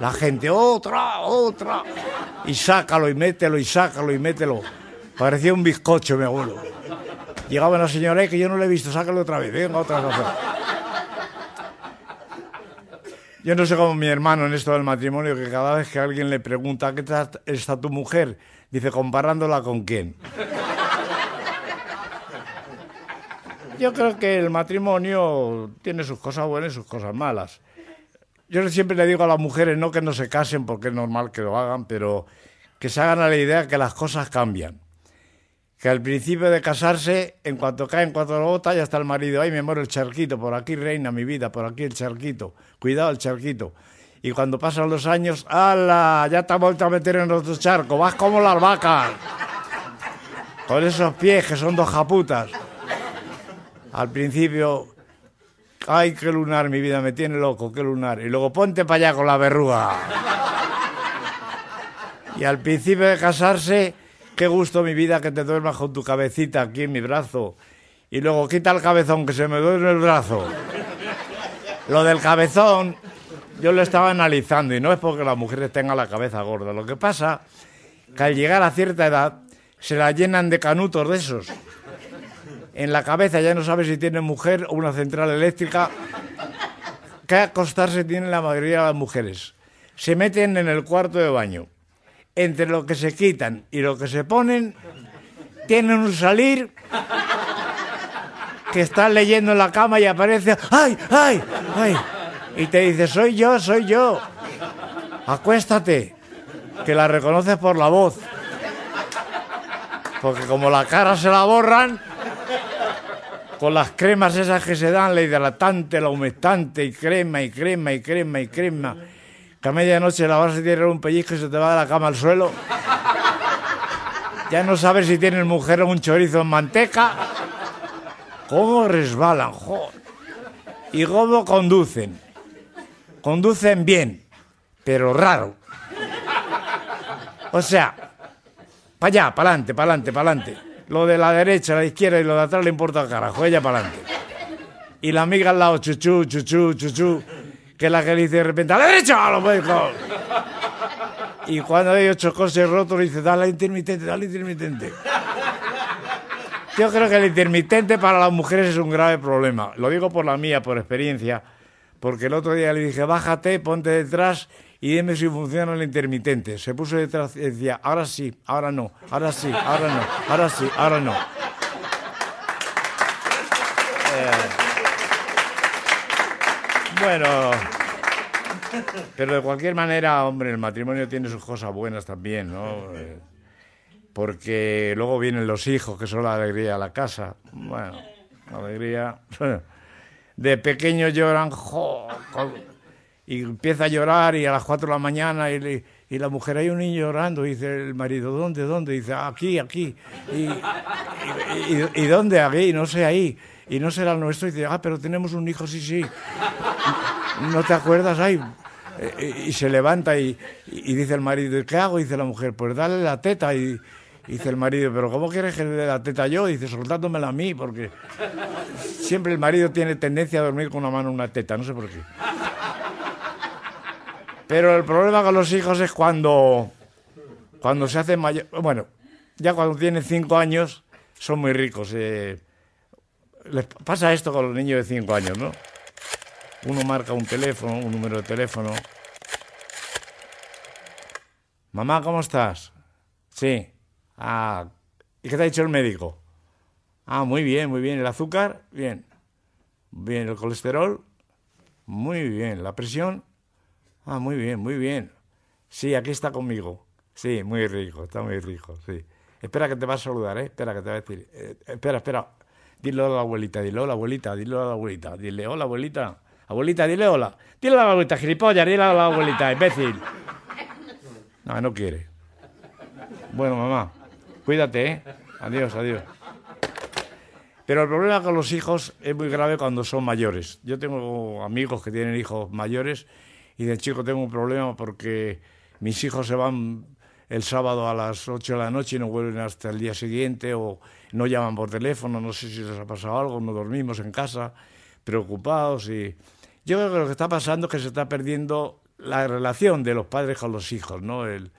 La gente, otra, otra. Y sácalo y mételo y sácalo y mételo. Parecía un bizcocho, mi abuelo. Llegaba la señora, "Eh, que yo no le he visto, sácalo otra vez, venga, otra vez. Yo no sé cómo mi hermano en esto del matrimonio, que cada vez que alguien le pregunta, ¿qué está tu mujer? Dice, comparándola con quién. Yo creo que el matrimonio tiene sus cosas buenas y sus cosas malas. Yo siempre le digo a las mujeres no que no se casen porque es normal que lo hagan, pero que se hagan a la idea que las cosas cambian. Que al principio de casarse, en cuanto cae, en cuanto lo bota, ya está el marido. Ay, me muero el charquito, por aquí reina mi vida, por aquí el charquito. Cuidado el charquito. Y cuando pasan los años, ¡hala! Ya te has vuelto a meter en otro charco. Vas como las vacas. Con esos pies que son dos japutas. Al principio, ay, qué lunar, mi vida me tiene loco, qué lunar. Y luego ponte para allá con la verruga. Y al principio de casarse, qué gusto mi vida que te duermas con tu cabecita aquí en mi brazo. Y luego quita el cabezón que se me duerme el brazo. Lo del cabezón, yo lo estaba analizando y no es porque las mujeres tengan la cabeza gorda. Lo que pasa que al llegar a cierta edad se la llenan de canutos de esos. En la cabeza ya no sabes si tienen mujer o una central eléctrica. ¿Qué acostarse tienen la mayoría de las mujeres? Se meten en el cuarto de baño. Entre lo que se quitan y lo que se ponen, tienen un salir que estás leyendo en la cama y aparece, ¡ay, ay, ay! Y te dice, soy yo, soy yo. Acuéstate, que la reconoces por la voz. Porque como la cara se la borran, con las cremas esas que se dan, la hidratante, la humectante, y crema, y crema, y crema, y crema, que a medianoche la vas a tirar un pellizco y se te va de la cama al suelo. Ya no sabes si tienes mujer o un chorizo en manteca. ¿Cómo resbalan? jo? ¿Y cómo conducen? Conducen bien, pero raro. O sea, para allá, para adelante, para adelante, para adelante. Lo de la derecha, la izquierda y lo de atrás le importa al carajo, ella para adelante. Y la amiga al lado, chuchu, chuchu, chuchu, que es la que le dice de repente, ¡a la derecha! ¡A los médicos! Y cuando hay ocho coches rotos, le dice, dale intermitente, dale intermitente. Yo creo que el intermitente para las mujeres es un grave problema. Lo digo por la mía, por experiencia, porque el otro día le dije, bájate, ponte detrás y dime si funciona el intermitente. Se puso detrás y decía, ahora sí, ahora no, ahora sí, ahora no, ahora sí, ahora no. Eh, bueno, pero de cualquier manera, hombre, el matrimonio tiene sus cosas buenas también, ¿no? Eh, porque luego vienen los hijos, que son la alegría de la casa. Bueno, la alegría. [laughs] De pequeños lloran, jo, y empieza a llorar y a las 4 de la mañana y, le- y la mujer, hay un niño llorando, y dice el marido, ¿dónde, dónde? Y dice, aquí, aquí. Y, y, y- ¿y dónde? Aquí, no sé, ahí. Y no será el nuestro. Y dice, ah, pero tenemos un hijo, sí, sí. ¿No te acuerdas? Ay, y se levanta y, y dice el marido, ¿qué hago? Dice la mujer, pues dale la teta. Y, Dice el marido, pero ¿cómo quieres que le dé la teta yo? Dice, soltándomela a mí, porque siempre el marido tiene tendencia a dormir con una mano en una teta, no sé por qué. Pero el problema con los hijos es cuando, cuando se hacen mayor... Bueno, ya cuando tienen cinco años son muy ricos. eh. Les pasa esto con los niños de cinco años, ¿no? Uno marca un teléfono, un número de teléfono. Mamá, ¿cómo estás? Sí. Ah, ¿y qué te ha dicho el médico? Ah, muy bien, muy bien. ¿El azúcar? Bien. Bien, ¿el colesterol? Muy bien. ¿La presión? Ah, muy bien, muy bien. Sí, aquí está conmigo. Sí, muy rico, está muy rico, sí. Espera que te va a saludar, ¿eh? Espera que te va a decir. eh, espera, espera. Dile hola a la abuelita, dile hola abuelita, dile hola a la abuelita, dile hola abuelita. Abuelita, dile hola. Dile hola a la abuelita, gilipollas, dile hola a la abuelita, imbécil. No, no quiere. Bueno, mamá, cuídate, ¿eh? Adiós, adiós. Pero el problema con los hijos es muy grave cuando son mayores. Yo tengo amigos que tienen hijos mayores y de chico tengo un problema porque mis hijos se van el sábado a las 8 de la noche y no vuelven hasta el día siguiente o no llaman por teléfono, no sé si les ha pasado algo, no dormimos en casa, preocupados y yo creo que lo que está pasando es que se está perdiendo la relación de los padres con los hijos, ¿no? El,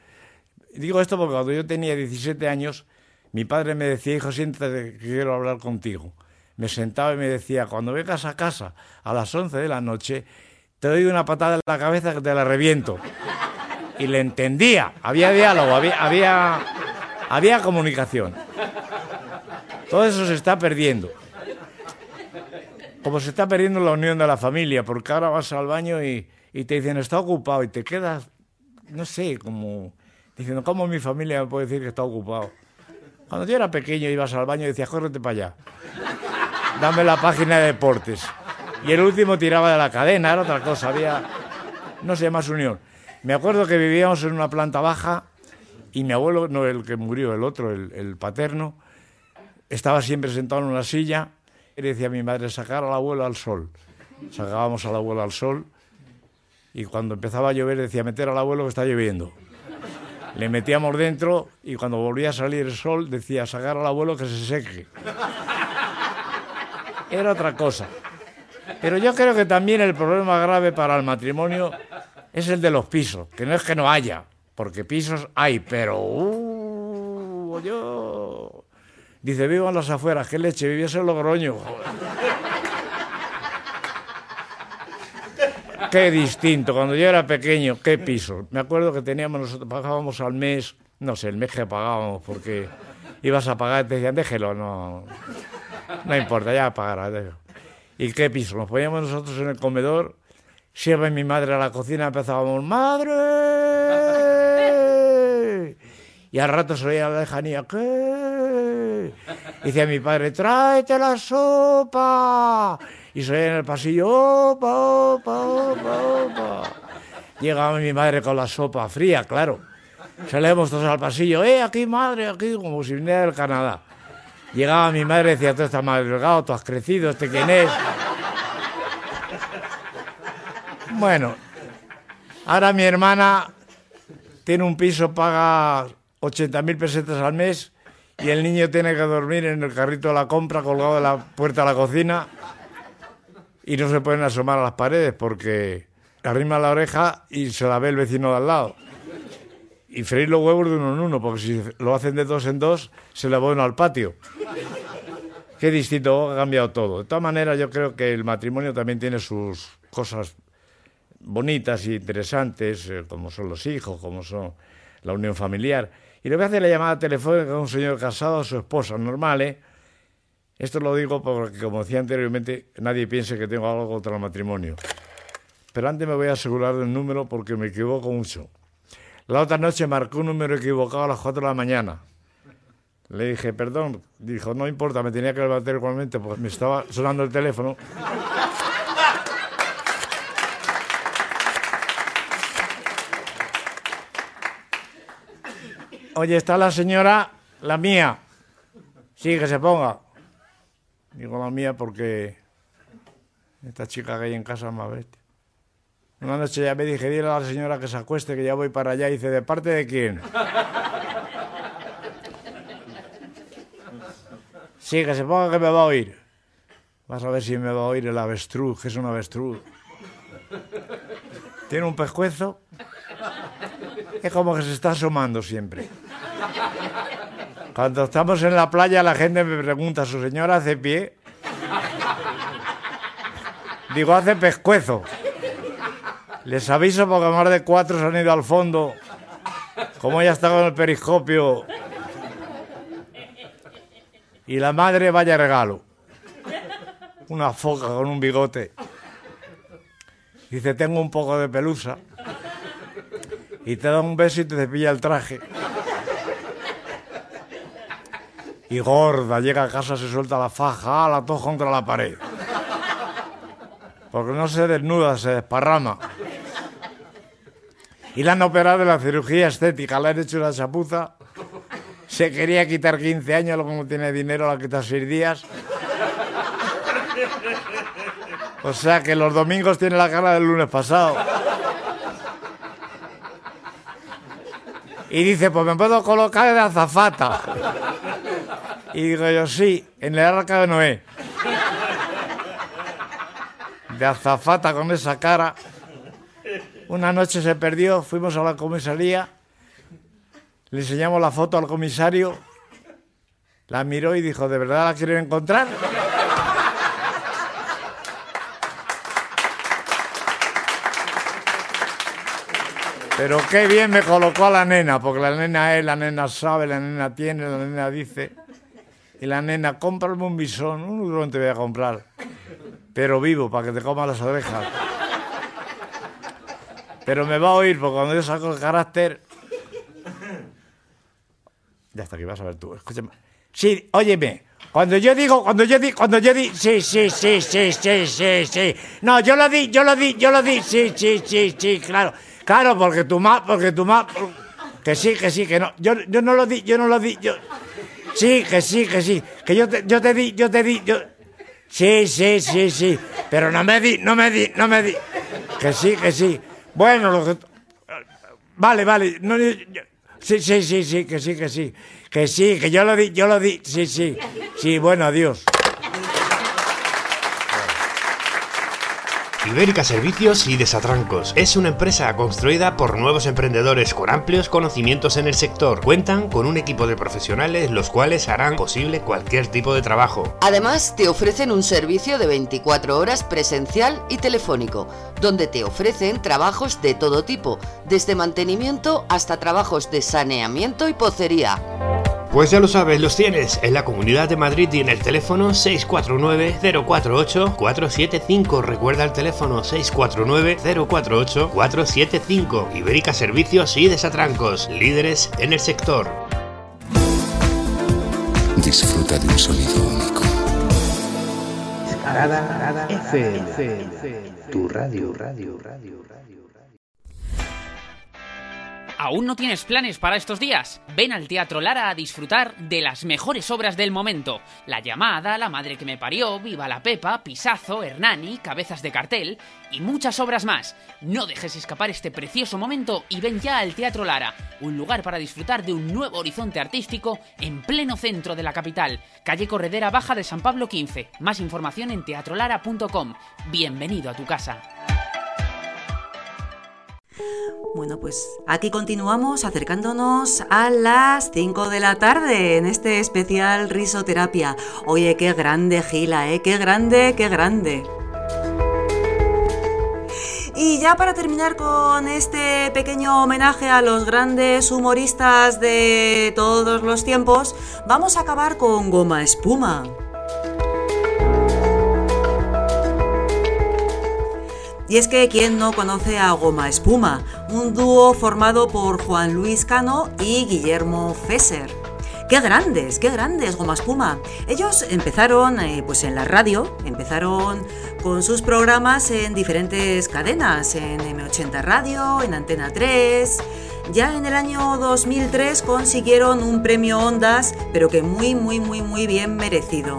digo esto porque cuando yo tenía 17 años, mi padre me decía, hijo, siéntate que quiero hablar contigo. Me sentaba y me decía, cuando vengas a casa a las 11 de la noche, te doy una patada en la cabeza que te la reviento. Y le entendía, había diálogo, había, había, había comunicación. Todo eso se está perdiendo. Como se está perdiendo la unión de la familia, porque ahora vas al baño y, y te dicen, está ocupado, y te quedas, no sé, como diciendo, ¿cómo mi familia me puede decir que está ocupado? Cuando yo era pequeño ibas al baño y decías, córrete para allá. Dame la página de deportes. Y el último tiraba de la cadena, era otra cosa, había, no sé, más unión. Me acuerdo que vivíamos en una planta baja y mi abuelo, no el que murió, el otro, el, paterno, estaba siempre sentado en una silla y decía a mi madre, sacar al abuelo al sol. Sacábamos al abuelo al sol y cuando empezaba a llover decía, meter al abuelo que está lloviendo. Le metíamos dentro y cuando volvía a salir el sol decía, sacar al abuelo que se seque. Era otra cosa. Pero yo creo que también el problema grave para el matrimonio es el de los pisos, que no es que no haya, porque pisos hay, pero... Uh, yo... Dice, vivo en las afueras, qué leche, viviese en Logroño. Qué distinto, cuando yo era pequeño, qué piso. Me acuerdo que teníamos, nosotros pagábamos al mes, no sé, el mes que pagábamos, porque ibas a pagar, te decían, déjelo, no, no importa, ya pagarás. ¿Y qué piso? Nos poníamos nosotros en el comedor, siempre mi madre a la cocina empezábamos, ¡Madre! Y al rato se oía la lejanía, ¿qué? Y decía mi padre, tráete la sopa. Y se en el pasillo, opa, opa, opa, opa. Llegaba mi madre con la sopa fría, claro. Salíamos todos al pasillo, ¡eh, aquí madre, aquí! Como si viniera del Canadá. Llegaba mi madre y decía, tú estás más delgado, tú has crecido, ¿este quién es? Bueno, ahora mi hermana tiene un piso, paga 80.000 pesetas al mes y el niño tiene que dormir en el carrito de la compra colgado de la puerta de la cocina y no se pueden asomar a las paredes porque arrima la oreja y se la ve el vecino de al lado. Y freír los huevos de uno en uno, porque si lo hacen de dos en dos, se la uno al patio. Qué distinto, ha cambiado todo. De todas maneras, yo creo que el matrimonio también tiene sus cosas bonitas e interesantes, eh, como son los hijos, como son la unión familiar. Y le voy a hacer la llamada telefónica a un señor casado a su esposa, normal, ¿eh? Esto lo digo porque, como decía anteriormente, nadie piense que tengo algo contra el matrimonio. Pero antes me voy a asegurar del número porque me equivoco mucho. La otra noche marcó un número equivocado a las 4 de la mañana. Le dije, perdón. Dijo, no importa, me tenía que levantar igualmente porque me estaba sonando el teléfono. Oye, está la señora, la mía. Sí, que se ponga. Digo la mía porque esta chica que hay en casa es más bestia. Una noche ya me dije, dile a la señora que se acueste, que ya voy para allá. Y dice, ¿de parte de quién? Sí, que se ponga que me va a oír. Vas a ver si me va a oír el avestruz, que es un avestruz. Tiene un pescuezo. Es como que se está asomando siempre. Cuando estamos en la playa, la gente me pregunta, ¿su señora hace pie? Digo, hace pescuezo. Les aviso porque más de cuatro se han ido al fondo. Como ya está con el periscopio. Y la madre, vaya regalo. Una foca con un bigote. Dice, tengo un poco de pelusa. Y te da un beso y te cepilla el traje. Y gorda, llega a casa, se suelta la faja, la toja contra la pared. Porque no se desnuda, se desparrama. Y la han operado de la cirugía estética, le han hecho una chapuza. Se quería quitar 15 años, luego como tiene dinero la quita 6 días. O sea que los domingos tiene la cara del lunes pasado. Y dice, pues me puedo colocar de azafata. Y digo yo, sí, en el arca de Noé. De azafata con esa cara. Una noche se perdió, fuimos a la comisaría, le enseñamos la foto al comisario, la miró y dijo, ¿de verdad la quieren encontrar? Pero qué bien me colocó a la nena, porque la nena es, la nena sabe, la nena tiene, la nena dice. Y la nena, cómprame un bisón, un hurón te voy a comprar. Pero vivo, para que te coma las orejas. Pero me va a oír, porque cuando yo saco el carácter. Ya está, aquí vas a ver tú. Escúchame. Sí, óyeme. Cuando yo digo, cuando yo di, cuando yo di, sí, sí, sí, sí, sí, sí, sí. No, yo lo di, yo lo di, yo lo di, sí, sí, sí, sí, claro. Claro, porque tu ma, porque tu ma, que sí, que sí, que no. Yo, yo no lo di, yo no lo di, yo. Sí, que sí, que sí. Que yo te, yo te di, yo te di, yo. Sí, sí, sí, sí. Pero no me di, no me di, no me di. Que sí, que sí. Bueno, lo que... Vale, vale. No, Sí, sí, sí, sí, que sí, que sí. Que sí, que yo lo di, yo lo di. Sí, sí. Sí, bueno, adiós. Ibérica Servicios y Desatrancos es una empresa construida por nuevos emprendedores con amplios conocimientos en el sector. Cuentan con un equipo de profesionales los cuales harán posible cualquier tipo de trabajo. Además, te ofrecen un servicio de 24 horas presencial y telefónico, donde te ofrecen trabajos de todo tipo, desde mantenimiento hasta trabajos de saneamiento y pocería. Pues ya lo sabes, los tienes en la Comunidad de Madrid y en el teléfono 649-048-475. Recuerda el teléfono 649-048-475. Ibérica Servicios y Desatrancos, líderes en el sector. Disfruta de un sonido único. Descarada FM. Tu radio, radio, radio. ¿Aún no tienes planes para estos días? Ven al Teatro Lara a disfrutar de las mejores obras del momento. La llamada, La madre que me parió, Viva la Pepa, Pisazo, Hernani, Cabezas de cartel y muchas obras más. No dejes escapar este precioso momento y ven ya al Teatro Lara, un lugar para disfrutar de un nuevo horizonte artístico en pleno centro de la capital, calle Corredera Baja de San Pablo 15. Más información en teatrolara.com. Bienvenido a tu casa. Bueno, pues aquí continuamos acercándonos a las 5 de la tarde en este especial risoterapia. Oye, qué grande Gila, ¿eh? Qué grande, qué grande. Y ya para terminar con este pequeño homenaje a los grandes humoristas de todos los tiempos, vamos a acabar con Goma Espuma. Y es que quién no conoce a Goma Espuma, un dúo formado por Juan Luis Cano y Guillermo Fesser. ¡Qué grandes, qué grandes Goma Espuma! Ellos empezaron eh, pues en la radio, empezaron con sus programas en diferentes cadenas, en M80 Radio, en Antena 3. Ya en el año 2003 consiguieron un premio Ondas, pero que muy, muy, muy, muy bien merecido.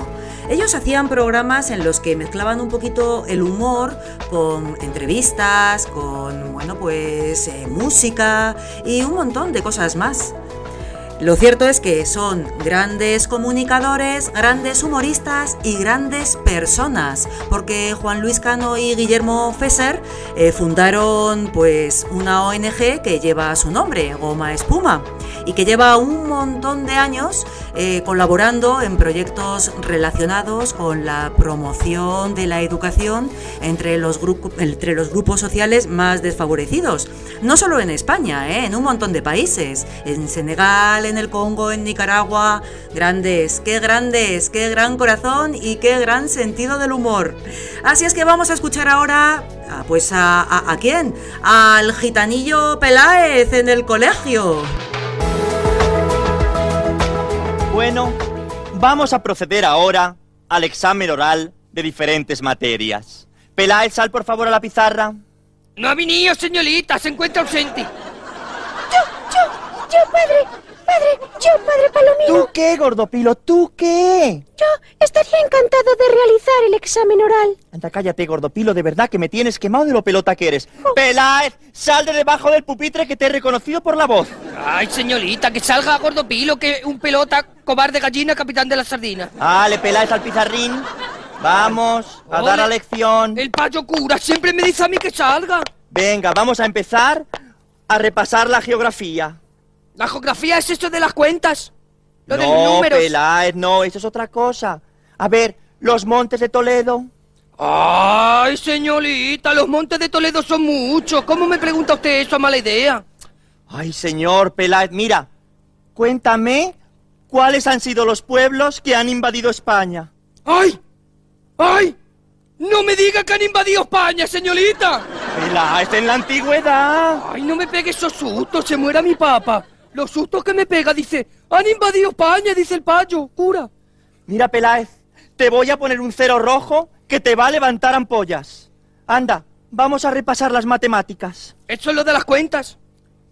Ellos hacían programas en los que mezclaban un poquito el humor con entrevistas, con, bueno, pues eh, música y un montón de cosas más. Lo cierto es que son grandes comunicadores, grandes humoristas y grandes personas, porque Juan Luis Cano y Guillermo Fesser eh, fundaron pues una ONG que lleva su nombre, Goma Espuma, y que lleva un montón de años eh, colaborando en proyectos relacionados con la promoción de la educación entre los, entre los grupos sociales más desfavorecidos. No solo en España, eh, en un montón de países, en Senegal, en el Congo, en Nicaragua. Grandes, qué grandes, qué gran corazón y qué gran sentido del humor. Así es que vamos a escuchar ahora, ah, pues a, a- ¿a quién? Al gitanillo Peláez en el colegio. Bueno, vamos a proceder ahora al examen oral de diferentes materias. Peláez, sal por favor a la pizarra. No ha venido, señorita, se encuentra ausente. Yo, padre, padre, yo, padre Palomino. ¿Tú qué, gordopilo? ¿Tú qué? Yo estaría encantado de realizar el examen oral. Anda, cállate, gordopilo, de verdad que me tienes quemado de lo pelota que eres. Peláez, sal de debajo del pupitre que te he reconocido por la voz. Ay, señorita, que salga gordo pilo, que un pelota, cobarde gallina, capitán de la sardina. Vale, Peláez al pizarrín. Vamos a dar la Ole. lección. El payo cura siempre me dice a mí que salga. Venga, vamos a empezar a repasar la geografía. La geografía es esto de las cuentas. Lo de los no, números. Peláez, no, eso es otra cosa. A ver, los montes de Toledo. Ay, señorita, los montes de Toledo son muchos. ¿Cómo me pregunta usted eso? Mala idea. Ay, señor Peláez, mira, cuéntame cuáles han sido los pueblos que han invadido España. ¡Ay! ¡Ay! ¡No me diga que han invadido España, señorita! Peláez, en la antigüedad. ¡Ay, no me pegue esos sustos! ¡Se muera mi papá! Los sustos que me pega, dice, han invadido España, dice el payo, cura. Mira, Peláez, te voy a poner un cero rojo que te va a levantar ampollas. Anda, vamos a repasar las matemáticas. ¿Eso es lo de las cuentas?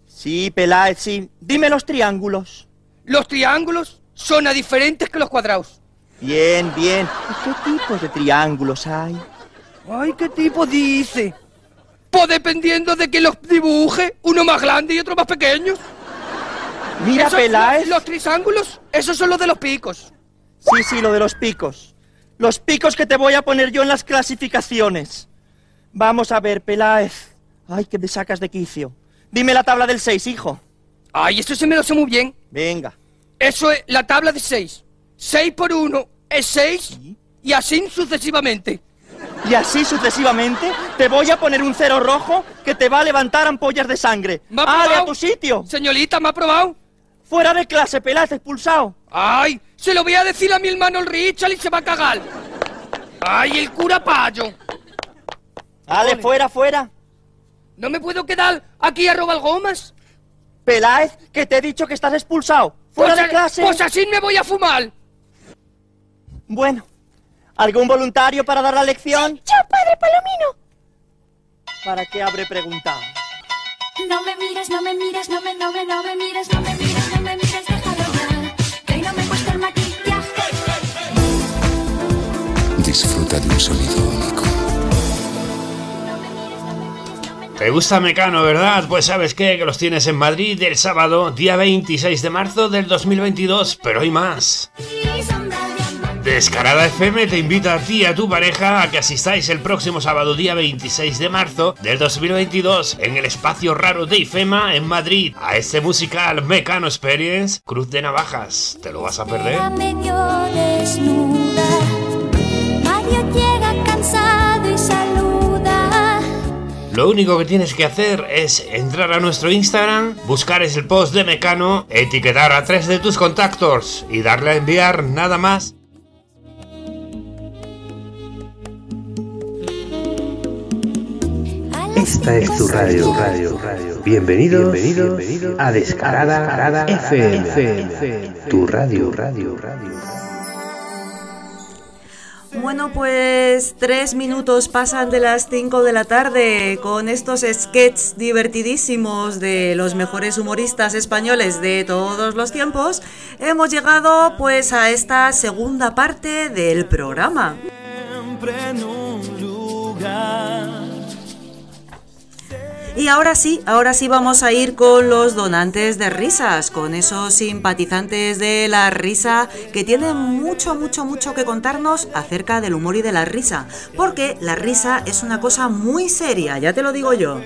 Sí, Peláez, sí. Dime los triángulos. Los triángulos son a diferentes que los cuadrados. Bien, bien. ¿Y ¿Qué tipos de triángulos hay? Ay, ¿qué tipo dice? Pues dependiendo de que los dibuje, uno más grande y otro más pequeño. Mira, Peláez. Los triángulos, esos son los de los picos. Sí, sí, lo de los picos. Los picos que te voy a poner yo en las clasificaciones. Vamos a ver, Peláez. Ay, que te sacas de quicio. Dime la tabla del 6, hijo. Ay, eso se me lo sé muy bien. Venga. Eso es la tabla de 6. 6 por 1 es 6 y así sucesivamente. Y así sucesivamente, te voy a poner un cero rojo que te va a levantar ampollas de sangre. ¿Me ha ¡Ale, a probado? tu sitio! Señorita, ¿me ha probado? Fuera de clase, Peláez, expulsado. ¡Ay! Se lo voy a decir a mi hermano el Richard y se va a cagar. ¡Ay, el cura payo! ¡Ale, fuera, fuera! ¿No me puedo quedar aquí a robar gomas? Peláez, que te he dicho que estás expulsado. ¡Fuera Pues de clase! Pues así me voy a fumar. Bueno, ¿algún voluntario para dar la lección? Yo, padre Palomino. ¿Para qué habré preguntado? No me mires, no me mires, no me, no me, no me mires, no me mires, no me mires, déjalo ya. Que hoy no me cuesta el maquillaje. Disfruta de un sonido único. ¿Te gusta Mecano, verdad? Pues sabes qué, que los tienes en Madrid el sábado, día 26 de marzo del 2022, pero hay más. Descarada FM te invita a ti y a tu pareja a que asistáis el próximo sábado día 26 de marzo del 2022 en el espacio raro de IFEMA en Madrid a este musical Mecano Experience Cruz de Navajas. ¿Te lo vas a perder? Lo único que tienes que hacer es entrar a nuestro Instagram, buscar ese post de Mecano, etiquetar a tres de tus contactos y darle a enviar nada más. Esta es tu radio, radio, radio. Bienvenido, bienvenido a Descarada, Descarada FM. Tu radio, radio, radio. Bueno, pues tres minutos pasan de las 5 de la tarde con estos sketches divertidísimos de los mejores humoristas españoles de todos los tiempos. Hemos llegado pues a esta segunda parte del programa. Siempre en un lugar. Y ahora sí, ahora sí vamos a ir con los donantes de risas, con esos simpatizantes de la risa que tienen mucho, mucho, mucho que contarnos acerca del humor y de la risa, porque la risa es una cosa muy seria, ya te lo digo yo.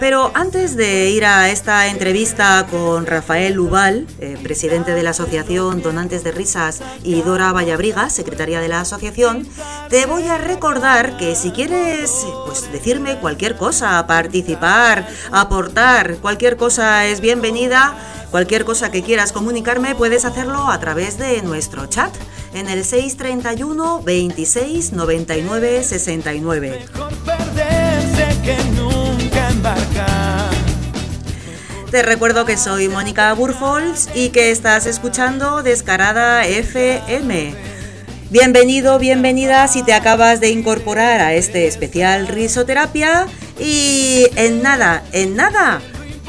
Pero antes de ir a esta entrevista con Rafael Ubal, eh, presidente de la Asociación Donantes de Risas, y Dora Vallabriga, secretaria de la asociación, te voy a recordar que si quieres pues, decirme cualquier cosa, participar, aportar, cualquier cosa es bienvenida. Cualquier cosa que quieras comunicarme puedes hacerlo a través de nuestro chat en el 631 26 99 69. Embarcar. Te recuerdo que soy Mónica Burfols y que estás escuchando Descarada FM. Bienvenido, bienvenida si te acabas de incorporar a este especial risoterapia y en nada, en nada,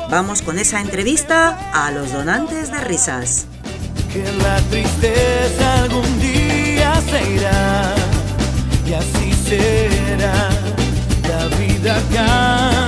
vamos con esa entrevista a los donantes de risas. Que la tristeza algún día se irá y así será. La vida cambia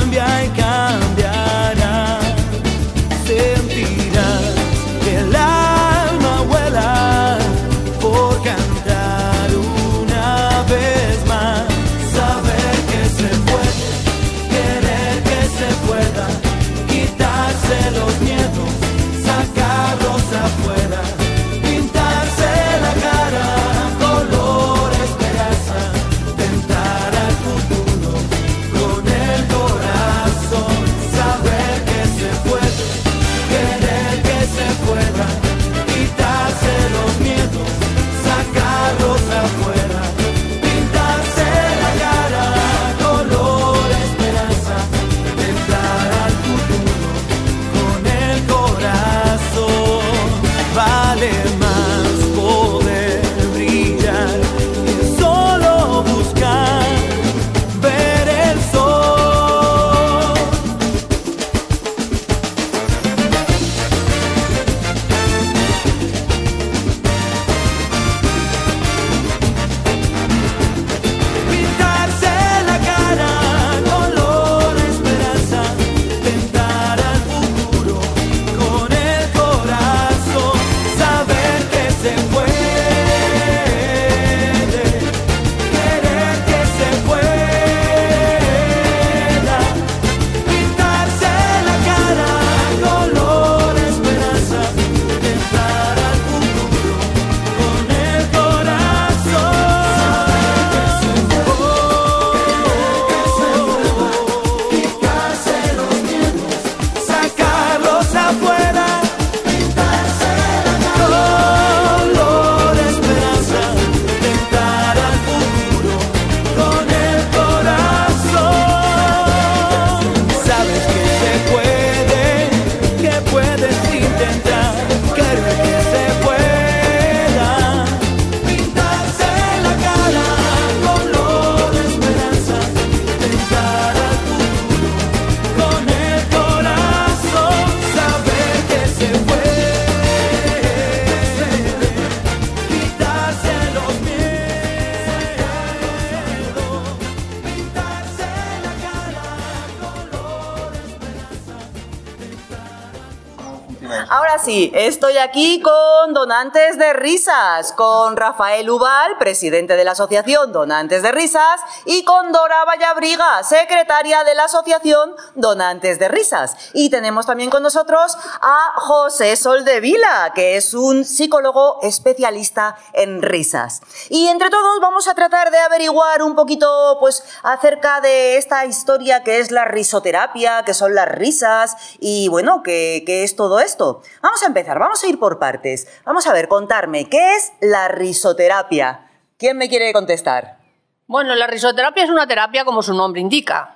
aquí con Donantes de Risas, con Rafael Ubal, presidente de la Asociación Donantes de Risas, y con Dora Vallabriga, secretaria de la Asociación Donantes de Risas. Y tenemos también con nosotros a José Soldevila, que es un psicólogo especialista en risas. Y entre todos vamos a tratar de averiguar un poquito pues, acerca de esta historia que es la risoterapia, que son las risas, y bueno, que es todo esto. Vamos a empezar, vamos a ir por partes. Vamos a ver, contarme, ¿qué es la risoterapia? ¿Quién me quiere contestar? Bueno, la risoterapia es una terapia como su nombre indica.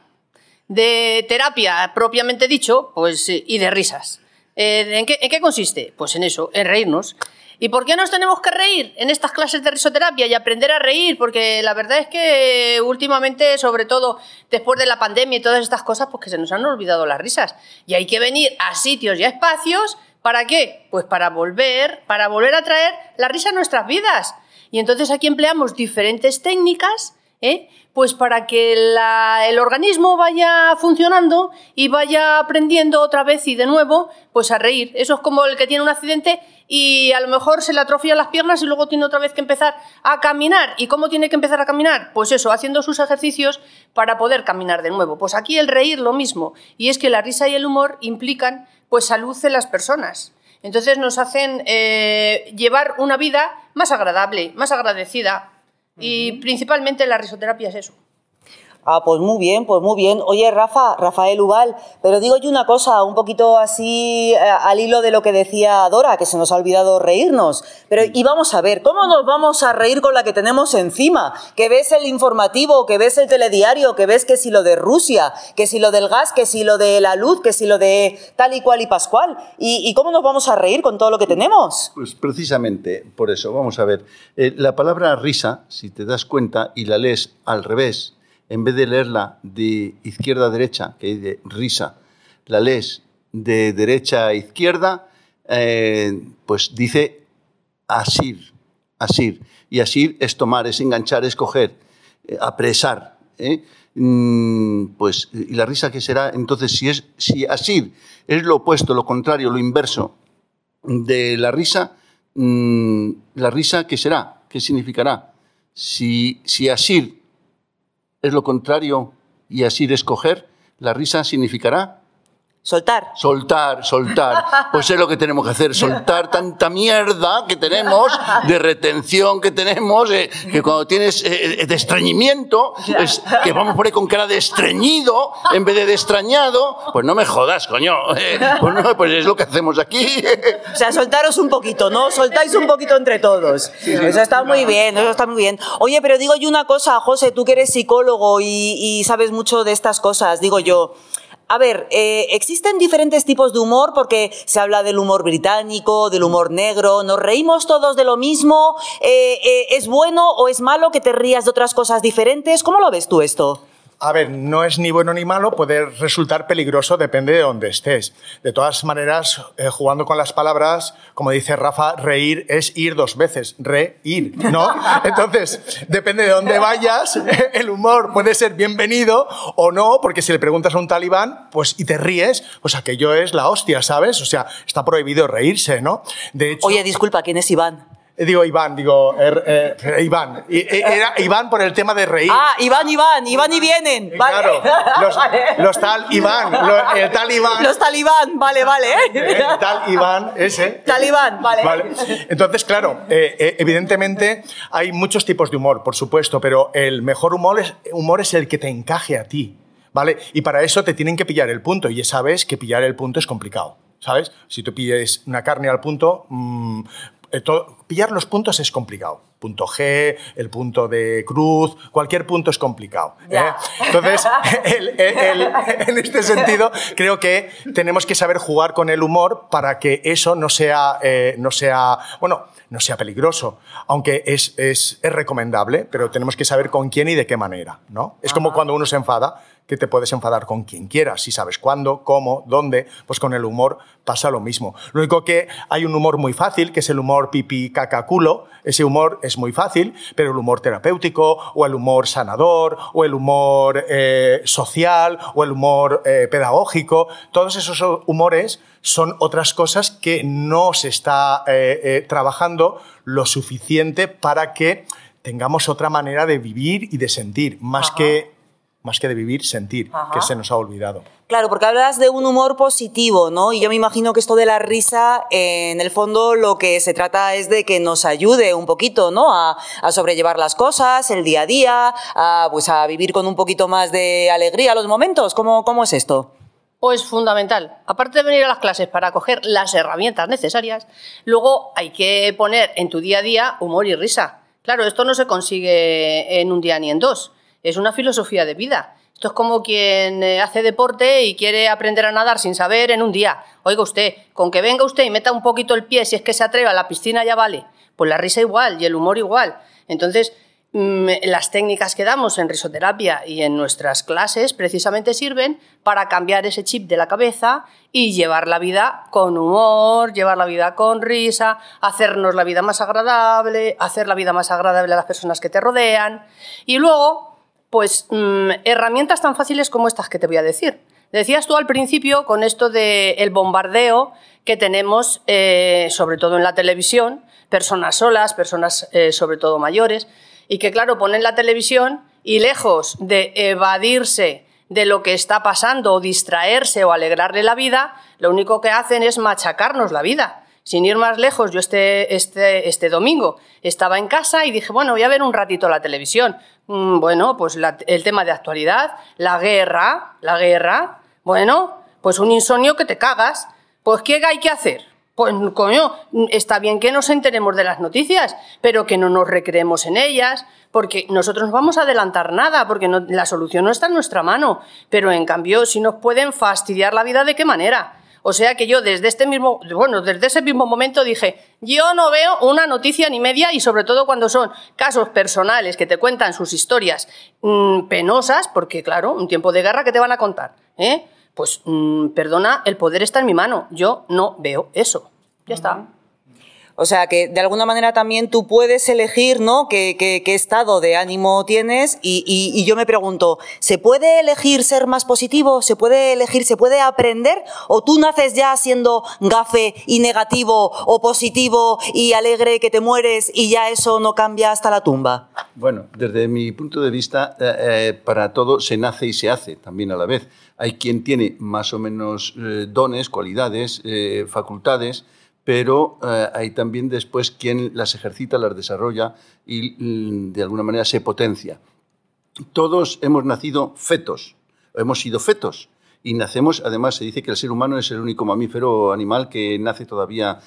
De terapia propiamente dicho, pues y de risas. Eh, ¿en, qué, ¿En qué consiste? Pues en eso, en reírnos. ¿Y por qué nos tenemos que reír en estas clases de risoterapia y aprender a reír? Porque la verdad es que últimamente, sobre todo después de la pandemia y todas estas cosas, pues que se nos han olvidado las risas. Y hay que venir a sitios y a espacios, ¿para qué? Pues para volver, para volver a traer la risa a nuestras vidas. Y entonces aquí empleamos diferentes técnicas ¿eh? Pues para que el organismo vaya funcionando y vaya aprendiendo otra vez y de nuevo, pues a reír. Eso es como el que tiene un accidente y a lo mejor se le atrofian las piernas y luego tiene otra vez que empezar a caminar. ¿Y cómo tiene que empezar a caminar? Pues eso, haciendo sus ejercicios para poder caminar de nuevo. Pues aquí el reír lo mismo. Y es que la risa y el humor implican pues salud en las personas. Entonces nos hacen eh, llevar una vida más agradable, más agradecida. Y principalmente la risoterapia es eso. Ah, pues muy bien, pues muy bien. Oye, Rafa, Rafael Ubal, pero digo yo una cosa, un poquito así eh, al hilo de lo que decía Dora, que se nos ha olvidado reírnos. Pero, y vamos a ver, ¿cómo nos vamos a reír con la que tenemos encima? Que ves el informativo, que ves el telediario, que ves que si lo de Rusia, que si lo del gas, que si lo de la luz, que si lo de tal y cual y pascual. ¿Y, cómo nos vamos a reír con todo lo que tenemos? Pues precisamente por eso, vamos a ver. Eh, la palabra risa, si te das cuenta y la lees al revés, en vez de leerla de izquierda a derecha, que es de risa, la lees de derecha a izquierda, eh, pues dice asir, asir. Y asir es tomar, es enganchar, es coger, eh, apresar. ¿eh? Mm, pues, ¿y la risa qué será? Entonces, si, es, si asir es lo opuesto, lo contrario, lo inverso, de la risa, mm, ¿la risa qué será? ¿Qué significará? Si, si asir es lo contrario y asir es coger, ¿la risa significará? Soltar. Soltar, soltar. Pues es lo que tenemos que hacer, soltar tanta mierda que tenemos, de retención que tenemos, eh, que cuando tienes eh, de estreñimiento, es que vamos por ahí con cara de estreñido en vez de de extrañado, pues no me jodas, coño. eh, pues, no, pues es lo que hacemos aquí. O sea, soltaros un poquito, ¿no? Soltáis un poquito entre todos. Eso está muy bien, eso está muy bien. Oye, pero digo yo una cosa, José, tú que eres psicólogo y, y sabes mucho de estas cosas, digo yo. A ver, eh, existen diferentes tipos de humor porque se habla del humor británico, del humor negro, nos reímos todos de lo mismo, Eh, eh, ¿es bueno o es malo que te rías de otras cosas diferentes? ¿Cómo lo ves tú esto? A ver, no es ni bueno ni malo, puede resultar peligroso, depende de dónde estés. De todas maneras, eh, jugando con las palabras, como dice Rafa, reír es ir dos veces, reír, ¿no? [laughs] Entonces, depende de dónde vayas, [laughs] el humor puede ser bienvenido o no, porque si le preguntas a un talibán, pues y te ríes, pues aquello es la hostia, ¿sabes? O sea, está prohibido reírse, ¿no? De hecho, Oye, disculpa, ¿quién es Iván? Eh, digo Iván, digo er- eh, Iván. Eh, Era Iván por el tema de reír. Ah, Iván, Iván, Iván y vienen. Vale. Claro, los, [laughs] los tal Iván, lo- el tal Iván. Los talibán, vale, vale. El tal Iván, ese. Talibán, vale. Vale. Entonces, claro, eh, evidentemente hay muchos tipos de humor, por supuesto, pero el mejor humor es, humor es el que te encaje a ti, ¿vale? Y para eso te tienen que pillar el punto, y ya sabes que pillar el punto es complicado, ¿sabes? Si tú pilles una carne al punto, mm, todo- pillar los puntos es complicado. Punto G, el punto de cruz, cualquier punto es complicado. ¿eh? Entonces, [laughs] el- el- el- en este sentido, creo que tenemos que saber jugar con el humor para que eso no sea, eh, no sea bueno, no sea peligroso, aunque es, es, es recomendable, pero tenemos que saber con quién y de qué manera. ¿no? Es como cuando uno se enfada, que te puedes enfadar con quien quieras, si sabes cuándo, cómo, dónde, pues con el humor pasa lo mismo. Lo único que hay un humor muy fácil, que es el humor pipi caca culo, ese humor es muy fácil, pero el humor terapéutico, o el humor sanador, o el humor eh, social, o el humor eh, pedagógico, todos esos humores son otras cosas que no se está eh, eh, trabajando lo suficiente para que tengamos otra manera de vivir y de sentir, más, que, más que de vivir, sentir, Ajá. que se nos ha olvidado. Claro, porque hablas de un humor positivo, ¿no? Y yo me imagino que esto de la risa, eh, en el fondo, lo que se trata es de que nos ayude un poquito, ¿no? A, a sobrellevar las cosas, el día a día, a, pues a vivir con un poquito más de alegría los momentos. ¿Cómo, cómo es esto? Pues fundamental. Aparte de venir a las clases para coger las herramientas necesarias, luego hay que poner en tu día a día humor y risa. Claro, esto no se consigue en un día ni en dos. Es una filosofía de vida. Esto es como quien eh, hace deporte y quiere aprender a nadar sin saber en un día. Oiga usted, con que venga usted y meta un poquito el pie, si es que se atreve a la piscina ya vale. Pues la risa igual y el humor igual. Entonces, mm, las técnicas que damos en risoterapia y en nuestras clases precisamente sirven para cambiar ese chip de la cabeza y llevar la vida con humor, llevar la vida con risa, hacernos la vida más agradable, hacer la vida más agradable a las personas que te rodean. Y luego, Pues mm, herramientas tan fáciles como estas que te voy a decir. Decías tú al principio con esto del bombardeo que tenemos, eh, sobre todo en la televisión, personas solas, personas eh, sobre todo mayores, y que claro, ponen la televisión y lejos de evadirse de lo que está pasando o distraerse o alegrarle la vida, lo único que hacen es machacarnos la vida. Sin ir más lejos, yo este, este, este domingo estaba en casa y dije, bueno, voy a ver un ratito la televisión. Mm, bueno, pues el tema de actualidad, la guerra, la guerra, bueno, pues un insomnio que te cagas. Pues ¿qué hay que hacer? Pues coño, está bien que nos enteremos de las noticias, pero que no nos recreemos en ellas, porque nosotros no vamos a adelantar nada, porque la solución no está en nuestra mano. Pero en cambio, si nos pueden fastidiar la vida, ¿de qué manera? O sea que yo desde este mismo, bueno, desde ese mismo momento dije, yo no veo una noticia ni media y sobre todo cuando son casos personales que te cuentan sus historias mm, penosas, porque claro, un tiempo de guerra que te van a contar, ¿eh? Pues mm, perdona, el poder está en mi mano. Yo no veo eso. Ya está. O sea que de alguna manera también tú puedes elegir, ¿no? ¿Qué, qué- estado de ánimo tienes? Y, yo me pregunto, ¿se puede elegir ser más positivo? ¿Se puede elegir, se puede aprender? ¿O tú naces ya siendo gafe y negativo o positivo y alegre que te mueres y ya eso no cambia hasta la tumba? Bueno, desde mi punto de vista, eh, eh, para todo se nace y se hace también a la vez. Hay quien tiene más o menos eh, dones, cualidades, facultades, pero eh, hay también después quien las ejercita, las desarrolla y mm, de alguna manera se potencia. Todos hemos nacido fetos, hemos sido fetos. Y nacemos, además se dice que el ser humano es el único mamífero animal que nace todavía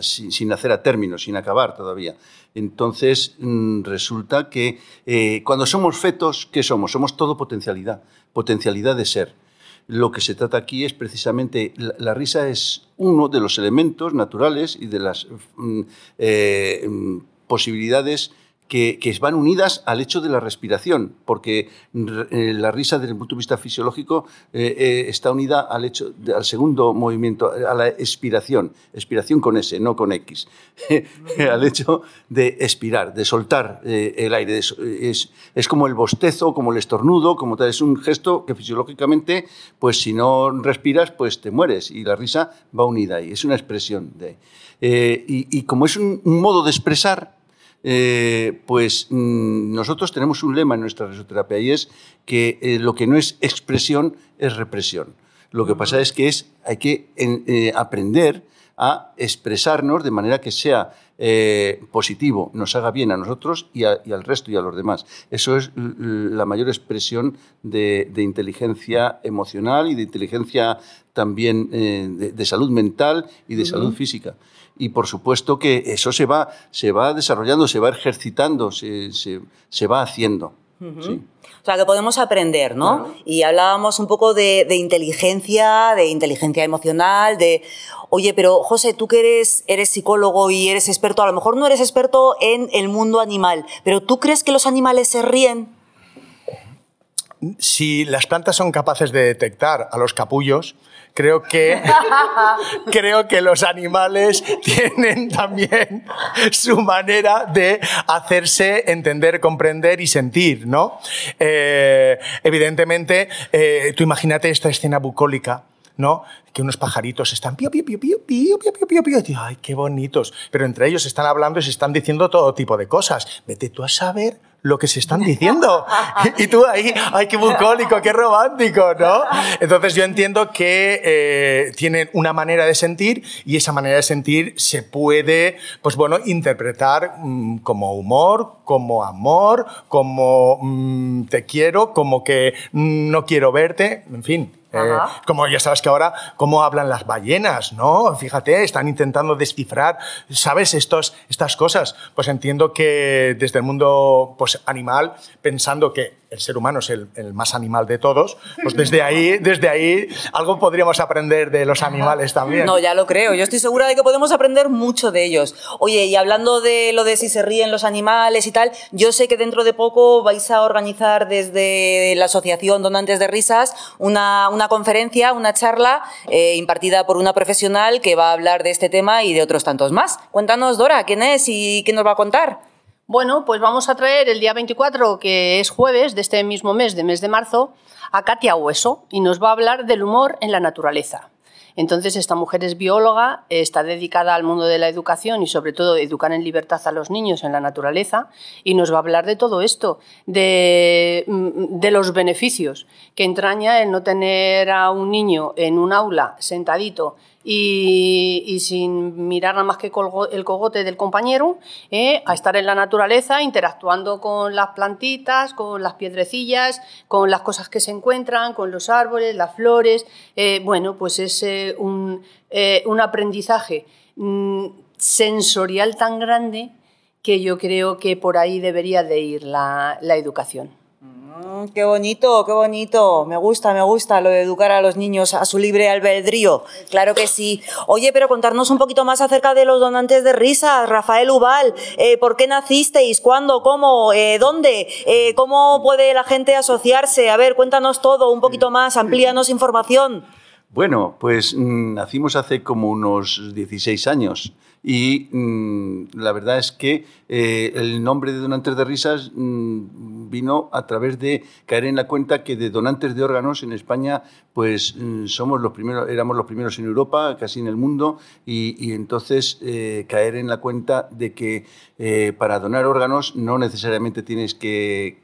sin nacer a término, sin acabar todavía. Entonces mm, resulta que eh, cuando somos fetos, ¿qué somos? Somos todo potencialidad, potencialidad de ser. Lo que se trata aquí es precisamente, la, risa es uno de los elementos naturales y de las mm, eh, mm, posibilidades que, van unidas al hecho de la respiración, porque eh, la risa desde el punto de vista fisiológico eh, eh, está unida al, hecho al segundo movimiento, a la expiración, expiración con S, no con X, [laughs] al hecho de expirar, de soltar el aire. Es, como el bostezo, como el estornudo, como tal, es un gesto que fisiológicamente, pues si no respiras, pues te mueres y la risa va unida ahí, es una expresión de... y, y como es un modo de expresar, eh, pues mm, nosotros tenemos un lema en nuestra risoterapia y es que eh, lo que no es expresión es represión. Lo que pasa es que es, hay que en- eh, aprender a expresarnos de manera que sea eh, positivo, nos haga bien a nosotros y, a- y al resto y a los demás. Eso es la mayor expresión de, de inteligencia emocional y de inteligencia también eh, de, de salud mental y de salud física. Y por supuesto que eso se va, se va desarrollando, se va ejercitando, se, se- se va haciendo. Sí. O sea, que podemos aprender, ¿no? Y hablábamos un poco de, de inteligencia, de inteligencia emocional, de, oye, pero José, tú que eres, eres psicólogo y eres experto, a lo mejor no eres experto en el mundo animal, pero ¿tú crees que los animales se ríen? Si las plantas son capaces de detectar a los capullos, creo que, [laughs] creo que los animales tienen también su manera de hacerse entender, comprender y sentir, ¿no? Eh, evidentemente, eh, tú imagínate esta escena bucólica. ¿no? Que unos pajaritos están pío, pío, pío, pío, pío, pío, pío, pío, Ay, qué bonitos. Pero entre ellos están hablando y se están diciendo todo tipo de cosas. Vete tú a saber lo que se están diciendo. [laughs] Y tú ahí, ay, qué bucólico, qué romántico, ¿no? Entonces yo entiendo que eh, tienen una manera de sentir y esa manera de sentir se puede, pues bueno, interpretar mm, como humor, como amor, como mm, te quiero, como que mm, no quiero verte, en fin. Eh, como ya sabes que ahora, cómo hablan las ballenas, ¿no? Fíjate, están intentando descifrar, ¿sabes? Estos, estas cosas. Pues entiendo que desde el mundo pues, animal, pensando que el ser humano es el, más animal de todos, pues desde ahí, desde ahí algo podríamos aprender de los animales también. No, ya lo creo. Yo estoy segura de que podemos aprender mucho de ellos. Oye, y hablando de lo de si se ríen los animales y tal, yo sé que dentro de poco vais a organizar desde la Asociación Donantes de Risas una, una conferencia, una charla eh, impartida por una profesional que va a hablar de este tema y de otros tantos más. Cuéntanos, Dora, ¿quién es y qué nos va a contar? Bueno, pues vamos a traer el día 24, que es jueves de este mismo mes, de mes de marzo, a Katia Hueso y nos va a hablar del humor en la naturaleza. Entonces, esta mujer es bióloga, está dedicada al mundo de la educación y sobre todo educar en libertad a los niños en la naturaleza y nos va a hablar de todo esto, de, mm, de los beneficios que entraña el no tener a un niño en un aula sentadito y, sin mirar nada más que el cogote del compañero, ¿eh? a estar en la naturaleza, interactuando con las plantitas, con las piedrecillas, con las cosas que se encuentran, con los árboles, las flores. Eh, bueno, pues es eh, un, un aprendizaje mm, sensorial tan grande que yo creo que por ahí debería de ir la, la educación. Mm, qué bonito, qué bonito. Me gusta, me gusta lo de educar a los niños a su libre albedrío. Claro que sí. Oye, pero contarnos un poquito más acerca de los donantes de risas. Rafael Ubal, eh, ¿por qué nacisteis? ¿Cuándo? ¿Cómo? Eh, ¿Dónde? Eh, ¿Cómo puede la gente asociarse? A ver, cuéntanos todo un poquito más, amplíanos información. Bueno, pues mm, nacimos hace como unos 16 años y mm, la verdad es que eh, el nombre de donantes de risas mm, vino a través de caer en la cuenta que de donantes de órganos en España pues mm, somos los primeros, éramos los primeros en Europa, casi en el mundo y, entonces eh, caer en la cuenta de que eh, para donar órganos no necesariamente tienes que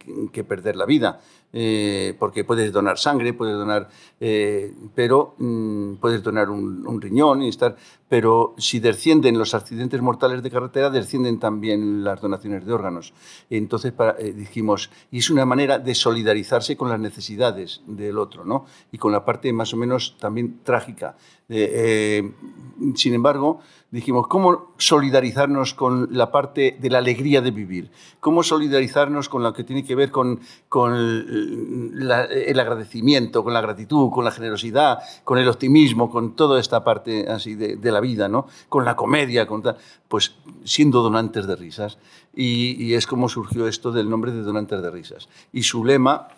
perder la vida eh, porque puedes donar sangre, puedes donar, eh, pero mm, puedes donar un, riñón y estar, pero si descienden los accidentes mortales de carretera, descienden también las donaciones de órganos. Entonces para- eh, dijimos, y es una manera de solidarizarse con las necesidades del otro, ¿no? Y con la parte más o menos también trágica. Sin embargo, dijimos, ¿cómo solidarizarnos con la parte de la alegría de vivir? ¿Cómo solidarizarnos con lo que tiene que ver con, con la- el agradecimiento, con la gratitud, con la generosidad, con el optimismo, con toda esta parte así de, la vida, ¿no? Con la comedia, con tal, pues siendo donantes de risas. Y, es como surgió esto del nombre de donantes de risas. Y su lema,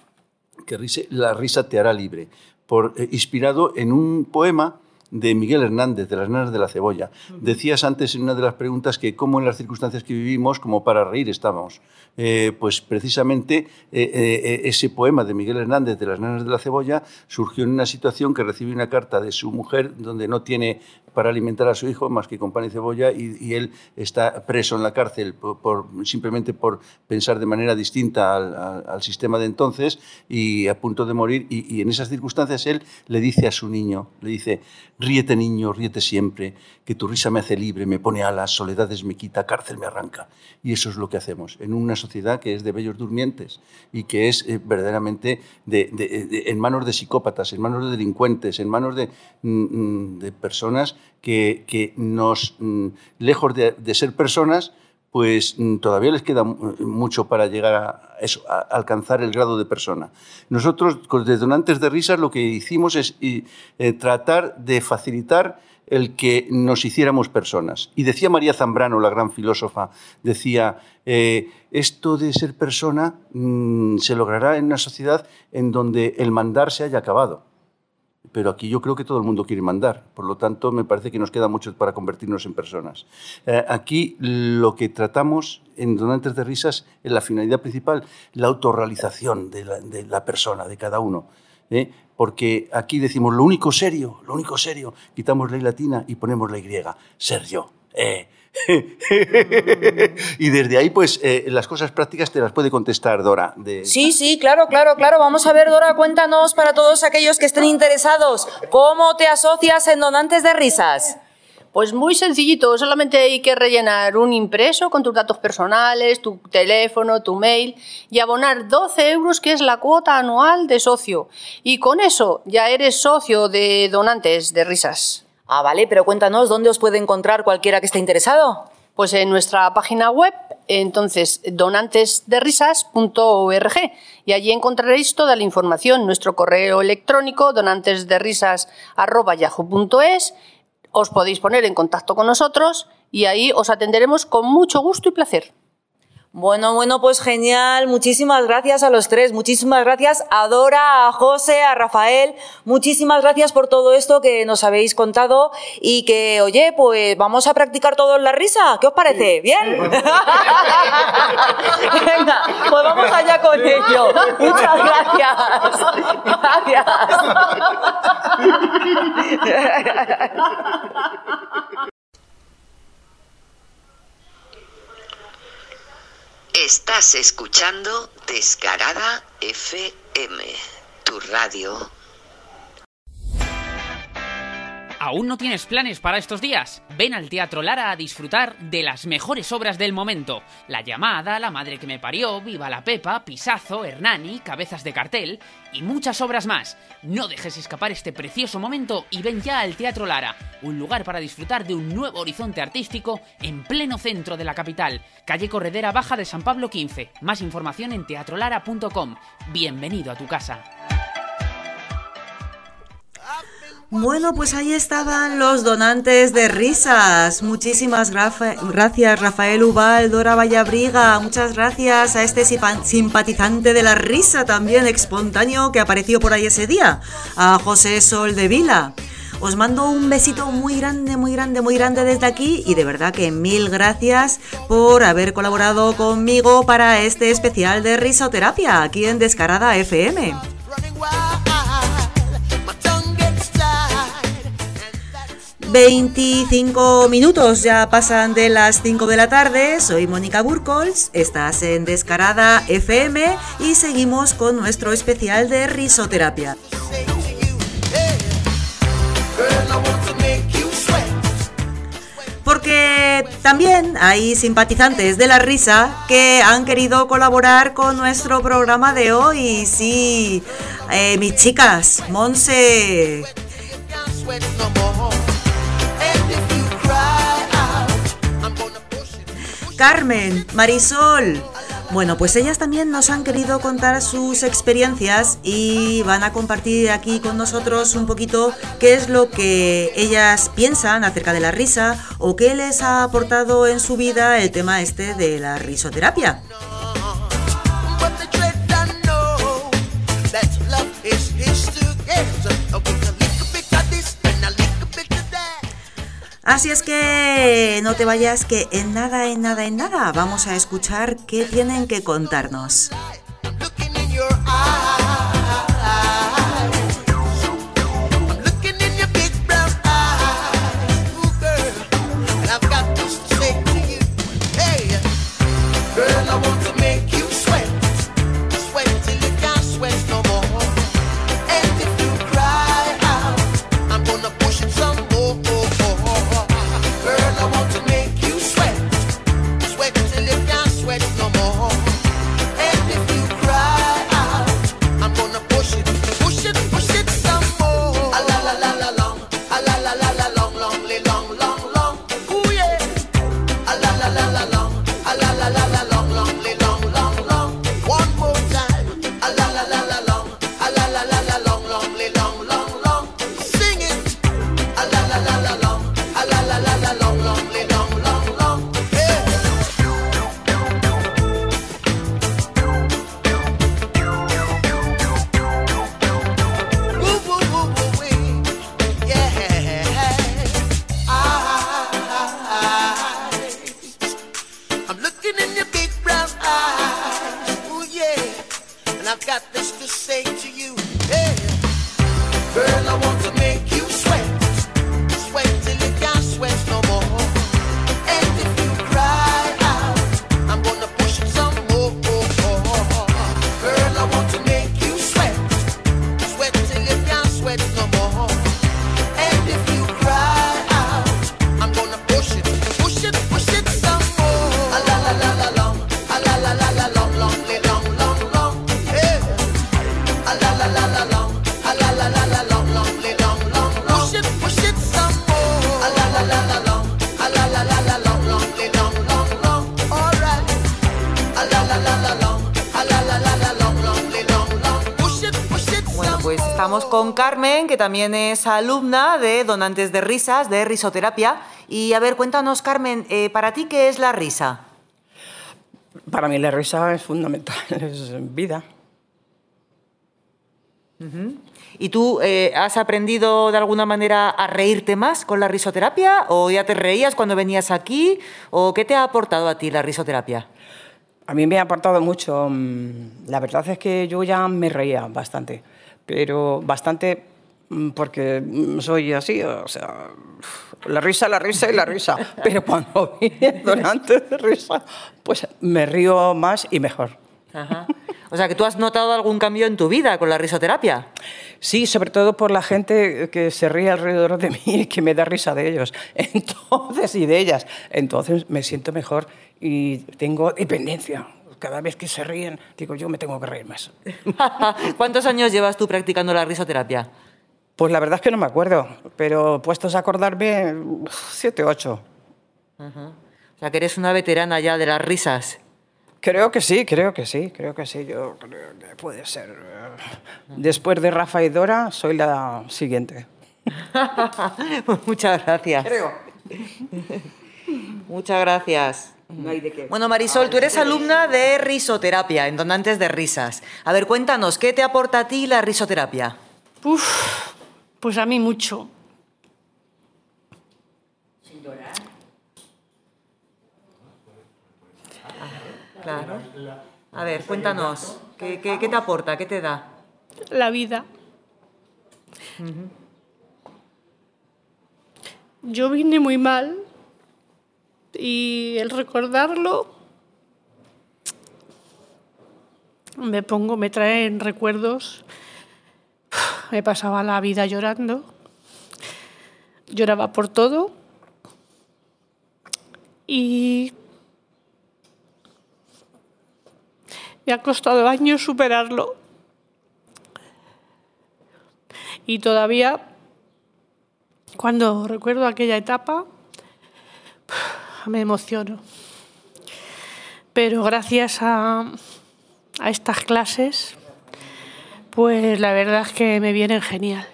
que rise- la risa te hará libre, por, eh, inspirado en un poema de Miguel Hernández, de las nanas de la cebolla. Decías antes en una de las preguntas que cómo en las circunstancias que vivimos, como para reír estábamos. Eh, pues precisamente eh, eh, ese poema de Miguel Hernández, de las nanas de la cebolla, surgió en una situación que recibe una carta de su mujer donde no tiene para alimentar a su hijo más que con pan y cebolla y, él está preso en la cárcel por, simplemente por pensar de manera distinta al sistema de entonces y a punto de morir y, y en esas circunstancias él le dice a su niño, le dice, ríete niño, ríete siempre, que tu risa me hace libre, me pone alas, soledades me quita, cárcel me arranca. Y eso es lo que hacemos en una sociedad que es de bellos durmientes y que es eh, verdaderamente de- en manos de psicópatas, en manos de delincuentes, en manos de, mm, mm, personas que, que nos, mm, lejos de, ser personas, pues todavía les queda mu- mucho para llegar a, alcanzar el grado de persona. Nosotros, con donantes de risas, lo que hicimos es eh, tratar de facilitar el que nos hiciéramos personas. Y decía María Zambrano, la gran filósofa, decía, eh, esto de ser persona mm, se logrará en una sociedad en donde el mandar se haya acabado. Pero aquí yo creo que todo el mundo quiere mandar, por lo tanto me parece que nos queda mucho para convertirnos en personas. Eh, aquí lo que tratamos en Donantes de Risas es la finalidad principal, la autorrealización de la, persona, de cada uno. ¿eh? Porque aquí decimos lo único serio, lo único serio, quitamos la I latina y ponemos la Y, ser yo. eh. [laughs] y desde ahí, pues, eh, las cosas prácticas te las puede contestar Dora. Sí, sí, claro, claro, claro. Vamos a ver, Dora, cuéntanos para todos aquellos que estén interesados, ¿cómo te asocias en Donantes de Risas? Pues muy sencillito, solamente hay que rellenar un impreso con tus datos personales, tu teléfono, tu mail y abonar 12 euros, que es la cuota anual de socio. Y con eso ya eres socio de donantes de risas. Ah, vale, pero cuéntanos dónde os puede encontrar cualquiera que esté interesado. Pues en nuestra página web, entonces donantesderisas.org y allí encontraréis toda la información. Nuestro correo electrónico donantesderisas@yahoo.es. Os podéis poner en contacto con nosotros y ahí os atenderemos con mucho gusto y placer. Bueno, bueno, pues genial. Muchísimas gracias a los tres. Muchísimas gracias a Dora, a José, a Rafael. Muchísimas gracias por todo esto que nos habéis contado y que, oye, pues vamos a practicar todos la risa. ¿Qué os parece? ¿Bien? [laughs] Venga, pues vamos allá con ello. Muchas gracias. Gracias. [laughs] Estás escuchando Descarada FM, tu radio. ¿Aún no tienes planes para estos días? Ven al Teatro Lara a disfrutar de las mejores obras del momento. La llamada, La madre que me parió, Viva la Pepa, Pisazo, Hernani, Cabezas de cartel y muchas obras más. No dejes escapar este precioso momento y ven ya al Teatro Lara, un lugar para disfrutar de un nuevo horizonte artístico en pleno centro de la capital, calle Corredera Baja de San Pablo 15. Más información en teatrolara.com. Bienvenido a tu casa. Bueno, pues ahí estaban los donantes de risas. Muchísimas gracias, Rafael Ubal, Dora Vallabriga. Muchas gracias a este simpatizante de la risa también espontáneo que apareció por ahí ese día, a José Sol de Vila. Os mando un besito muy grande, muy grande, muy grande desde aquí y de verdad que mil gracias por haber colaborado conmigo para este especial de risoterapia aquí en Descarada FM. 25 minutos ya pasan de las 5 de la tarde. Soy Mónica Burkols, estás en Descarada FM y seguimos con nuestro especial de risoterapia. Porque también hay simpatizantes de la risa que han querido colaborar con nuestro programa de hoy. Sí, eh, mis chicas, Monse. Carmen, Marisol. Bueno, pues ellas también nos han querido contar sus experiencias y van a compartir aquí con nosotros un poquito qué es lo que ellas piensan acerca de la risa o qué les ha aportado en su vida el tema este de la risoterapia. Así es que no te vayas que en nada, en nada, en nada vamos a escuchar qué tienen que contarnos. Que también es alumna de Donantes de Risas, de Risoterapia. Y a ver, cuéntanos, Carmen, eh, ¿para ti qué es la risa? Para mí la risa es fundamental, [laughs] es vida. ¿Y tú eh, has aprendido de alguna manera a reírte más con la risoterapia? ¿O ya te reías cuando venías aquí? ¿O qué te ha aportado a ti la risoterapia? A mí me ha aportado mucho. mm, La verdad es que yo ya me reía bastante, pero bastante porque mm, soy así, o sea, la risa, la risa y la risa. Pero cuando [laughs] viene durante de risa, pues me río más y mejor. Ajá. O sea, que tú has notado algún cambio en tu vida con la risoterapia. Sí, sobre todo por la gente que se ríe alrededor de mí y que me da risa de ellos. [laughs] Entonces, y de ellas. Entonces me siento mejor y tengo dependencia. Cada vez que se ríen, digo, yo me tengo que reír más. [laughs] ¿Cuántos años llevas tú practicando la risoterapia? Pues la verdad es que no me acuerdo, pero puestos a acordarme, siete, ocho. Ajá. O sea, que eres una veterana ya de las risas. Creo que sí, creo que sí, creo que sí. Yo creo que puede ser. Después de Rafa y Dora, soy la siguiente. [laughs] Muchas gracias. Muchas gracias. Bueno, Marisol, tú eres alumna de risoterapia, en Donantes de Risas. A ver, cuéntanos, ¿qué te aporta a ti la risoterapia? Uf, pues a mí mucho. Claro. A ver, cuéntanos, ¿qué, qué, qué te aporta? ¿Qué te da? La vida. Yo vine muy mal y el recordarlo me pongo, me traen recuerdos. Me pasaba la vida llorando. Lloraba por todo. Y me ha costado años superarlo. Y todavía, cuando recuerdo aquella etapa, me emociono. Pero gracias a, a estas clases, pues la verdad es que me vienen genial.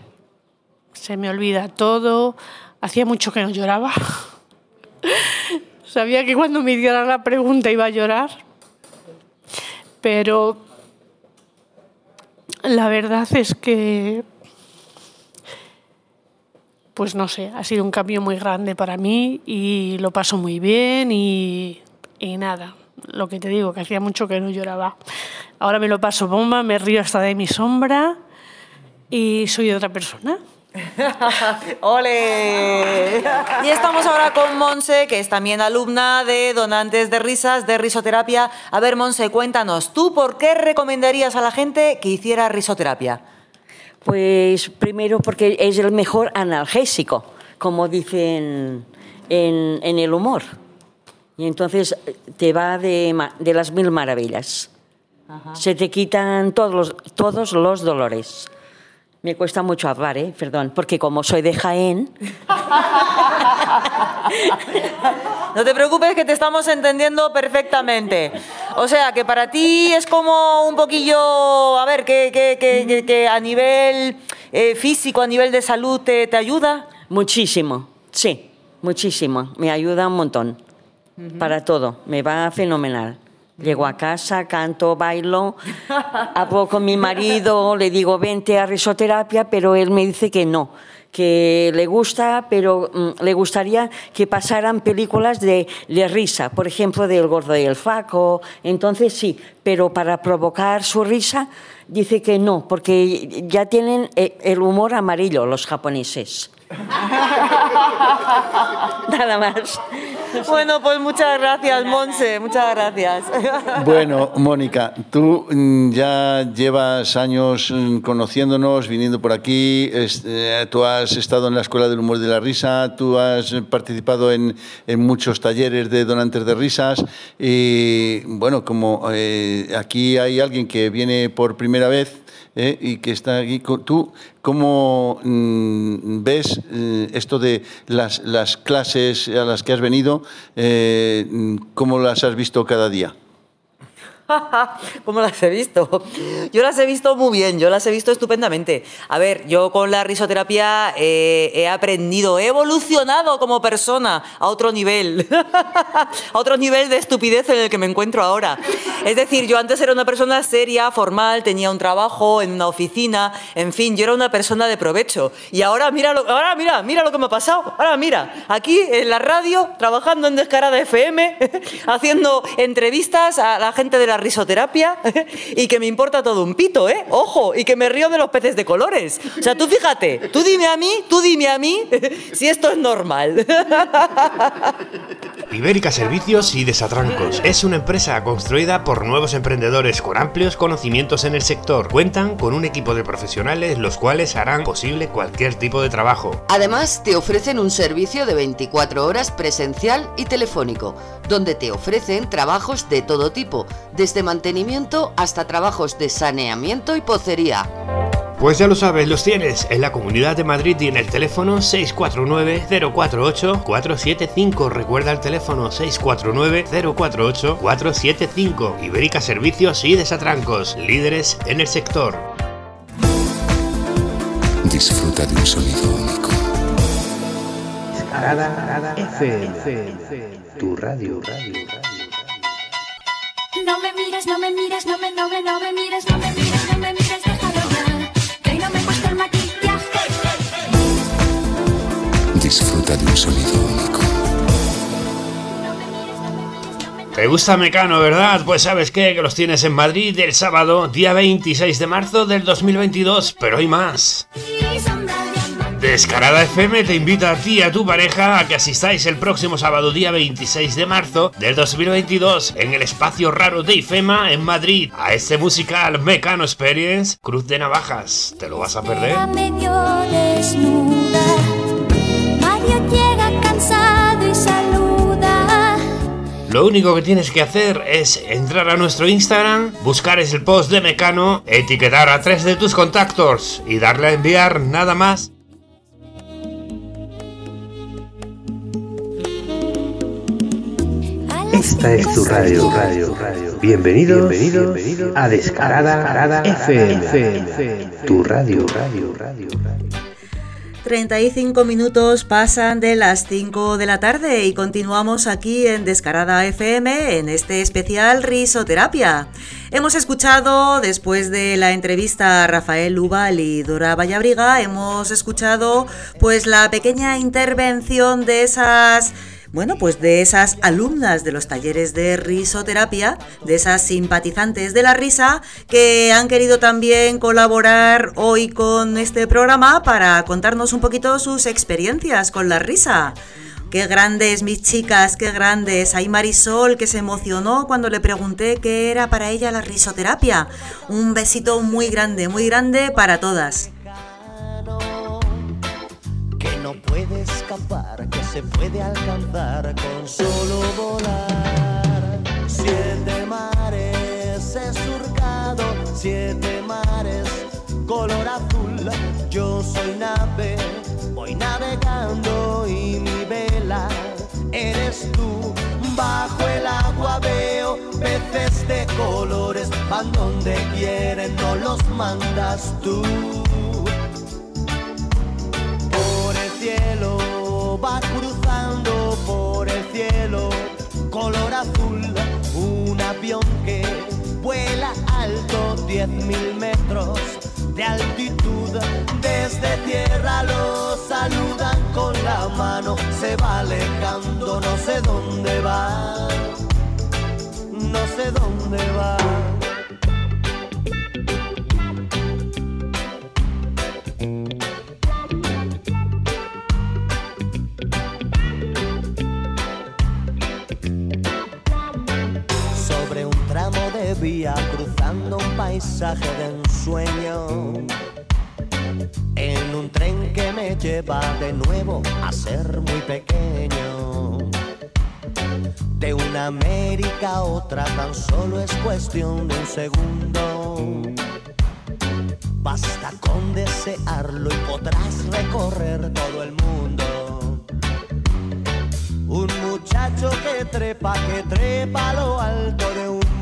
Se me olvida todo. Hacía mucho que no lloraba. [laughs] Sabía que cuando me hiciera la pregunta iba a llorar. Pero la verdad es que pues no sé, ha sido un cambio muy grande para mí y lo paso muy bien y, y nada, lo que te digo, que hacía mucho que no lloraba. Ahora me lo paso bomba, me río hasta de mi sombra y soy otra persona. [laughs] ¡Ole! Y estamos ahora con Monse, que es también alumna de Donantes de Risas, de risoterapia. A ver, Monse, cuéntanos, ¿tú por qué recomendarías a la gente que hiciera risoterapia? Pues primero porque es el mejor analgésico, como dicen en, en el humor. Y entonces eh, te va de, de las mil maravillas. Se te quitan todos los, todos los dolores. Me cuesta mucho hablar, ¿eh? Perdón, porque como soy de Jaén, [laughs] No te preocupes que te estamos entendiendo perfectamente. O sea, que para ti es como un poquillo, a ver, que, que- que- que- que a nivel eh, físico, a nivel de salud, te, te ayuda. muchísimo, sí, muchísimo. Me ayuda un montón. Para todo, me va fenomenal. Llego a casa, canto, bailo, [laughs] hablo con mi marido, le digo vente a risoterapia, pero él me dice que no, que le gusta, pero mm, le gustaría que pasaran películas de, de risa, por ejemplo, del gordo y el flaco. Entonces sí, pero para provocar su risa dice que no, porque ya tienen eh, el humor amarillo los japoneses. [laughs] Nada más. [laughs] Bueno, pues muchas gracias, Monse, muchas gracias. [laughs] Bueno, Mónica, tú mm, ya llevas años mm, conociéndonos, viniendo por aquí, eh, tú has estado en la Escuela del Humor de la Risa, tú has participado en, en muchos talleres de donantes de risas y bueno, como eh, aquí hay alguien que viene por primera vez, ¿eh? y que está aquí. ¿Tú cómo mm, ves eh, esto de las, las clases a las que has venido? eh, mm, ¿Cómo las has visto cada día? [laughs] ¿Cómo las he visto? Yo las he visto muy bien, yo las he visto estupendamente. A ver, yo con la risoterapia eh, he aprendido, he evolucionado como persona a otro nivel, [laughs] a otro nivel de estupidez en el que me encuentro ahora. Es decir, yo antes era una persona seria, formal, tenía un trabajo en una oficina, en fin, yo era una persona de provecho. Y ahora mira lo, ahora mira, mira lo que me ha pasado. Ahora mira, aquí en la radio, trabajando en Descarada FM, [laughs] haciendo entrevistas a la gente de la risoterapia [laughs] y que me importa todo un pito, ¿eh? Ojo, y que me río de los peces de colores. O sea, tú fíjate, tú dime a mí, tú dime a mí [laughs] si esto es normal. [laughs] Ibérica Servicios y Desatrancos es una empresa construida por nuevos emprendedores con amplios conocimientos en el sector. Cuentan con un equipo de profesionales los cuales harán posible cualquier tipo de trabajo. Además, te ofrecen un servicio de 24 horas presencial y telefónico, donde te ofrecen trabajos de todo tipo, desde mantenimiento hasta trabajos de saneamiento y pocería. Pues ya lo sabes, los tienes en la Comunidad de Madrid y en el teléfono 649-048-475. Recuerda el teléfono 649-048-475. Ibérica Servicios y Desatrancos, líderes en el sector. Disfruta de un sonido único. Descarada FM. Tu radio, radio, radio. No me mires, no me mires, no me, no me, no me mires, no me mires, no me mires, déjalo ya. Que hoy no me he puesto el maquillaje. Disfruta de un sonido único. ¿Te gusta Mecano, verdad? Pues sabes qué, que los tienes en Madrid el sábado, día 26 de marzo del 2022, pero hay más. Descarada FM te invita a ti y a tu pareja a que asistáis el próximo sábado día 26 de marzo del 2022 en el espacio raro de IFEMA en Madrid a este musical Mecano Experience Cruz de Navajas. ¿Te lo vas a perder? Lo único que tienes que hacer es entrar a nuestro Instagram, buscar ese post de Mecano, etiquetar a tres de tus contactos y darle a enviar nada más. Esta es tu radio, radio, radio. Bienvenido, bienvenido a Descarada FM. Tu radio, radio, radio. 35 minutos pasan de las 5 de la tarde y continuamos aquí en Descarada FM en este especial risoterapia. Hemos escuchado, después de la entrevista a Rafael Ubal y Dora Vallabriga, hemos escuchado pues la pequeña intervención de esas bueno, pues de esas alumnas de los talleres de risoterapia, de esas simpatizantes de la risa, que han querido también colaborar hoy con este programa para contarnos un poquito sus experiencias con la risa. Qué grandes mis chicas, qué grandes. Hay Marisol que se emocionó cuando le pregunté qué era para ella la risoterapia. Un besito muy grande, muy grande para todas. que no puede escapar, se puede alcanzar con solo volar. Siete mares he surcado, siete mares color azul. Yo soy nave, voy navegando y mi vela eres tú. Bajo el agua veo peces de colores, van donde quieren, no los mandas tú por el cielo, va cruzando por el cielo, color azul, un avión que vuela alto, 10.000 metros de altitud, desde tierra lo saludan con la mano, se va alejando, no sé dónde va, no sé dónde va. Vía cruzando un paisaje de ensueño. En un tren que me lleva de nuevo a ser muy pequeño. De una América a otra tan solo es cuestión de un segundo. Basta con desearlo y podrás recorrer todo el mundo. Un muchacho que trepa, que trepa lo alto de un.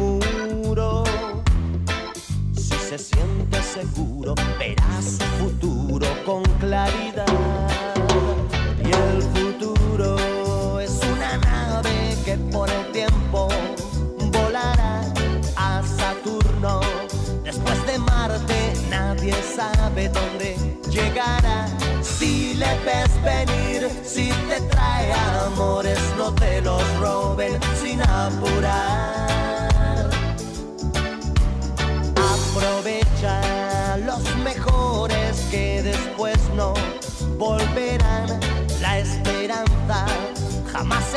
Se siente seguro, verá su futuro con claridad. Y el futuro es una nave que por el tiempo volará a Saturno. Después de Marte nadie sabe dónde llegará. Si le ves venir, si te trae amores, no te los roben sin apurar.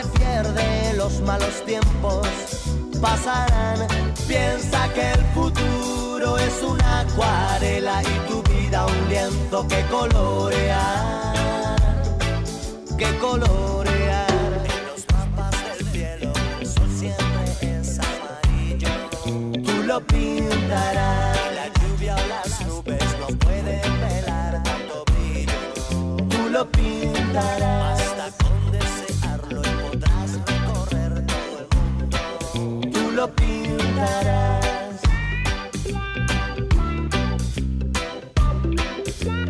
Se pierde, los malos tiempos pasarán. Piensa que el futuro es una acuarela y tu vida un lienzo que colorear, que colorear. En los mapas del cielo el sol siempre es amarillo. Tú lo pintarás. La lluvia o las nubes no pueden velar tanto brillo. Tú lo pintarás.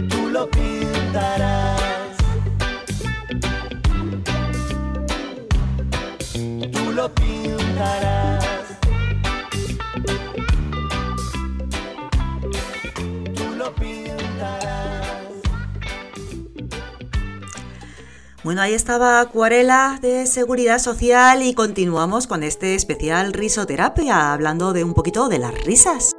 Tú lo pintarás. Bueno, ahí estaba Acuarela de Seguridad Social y continuamos con este especial risoterapia, hablando de un poquito de las risas.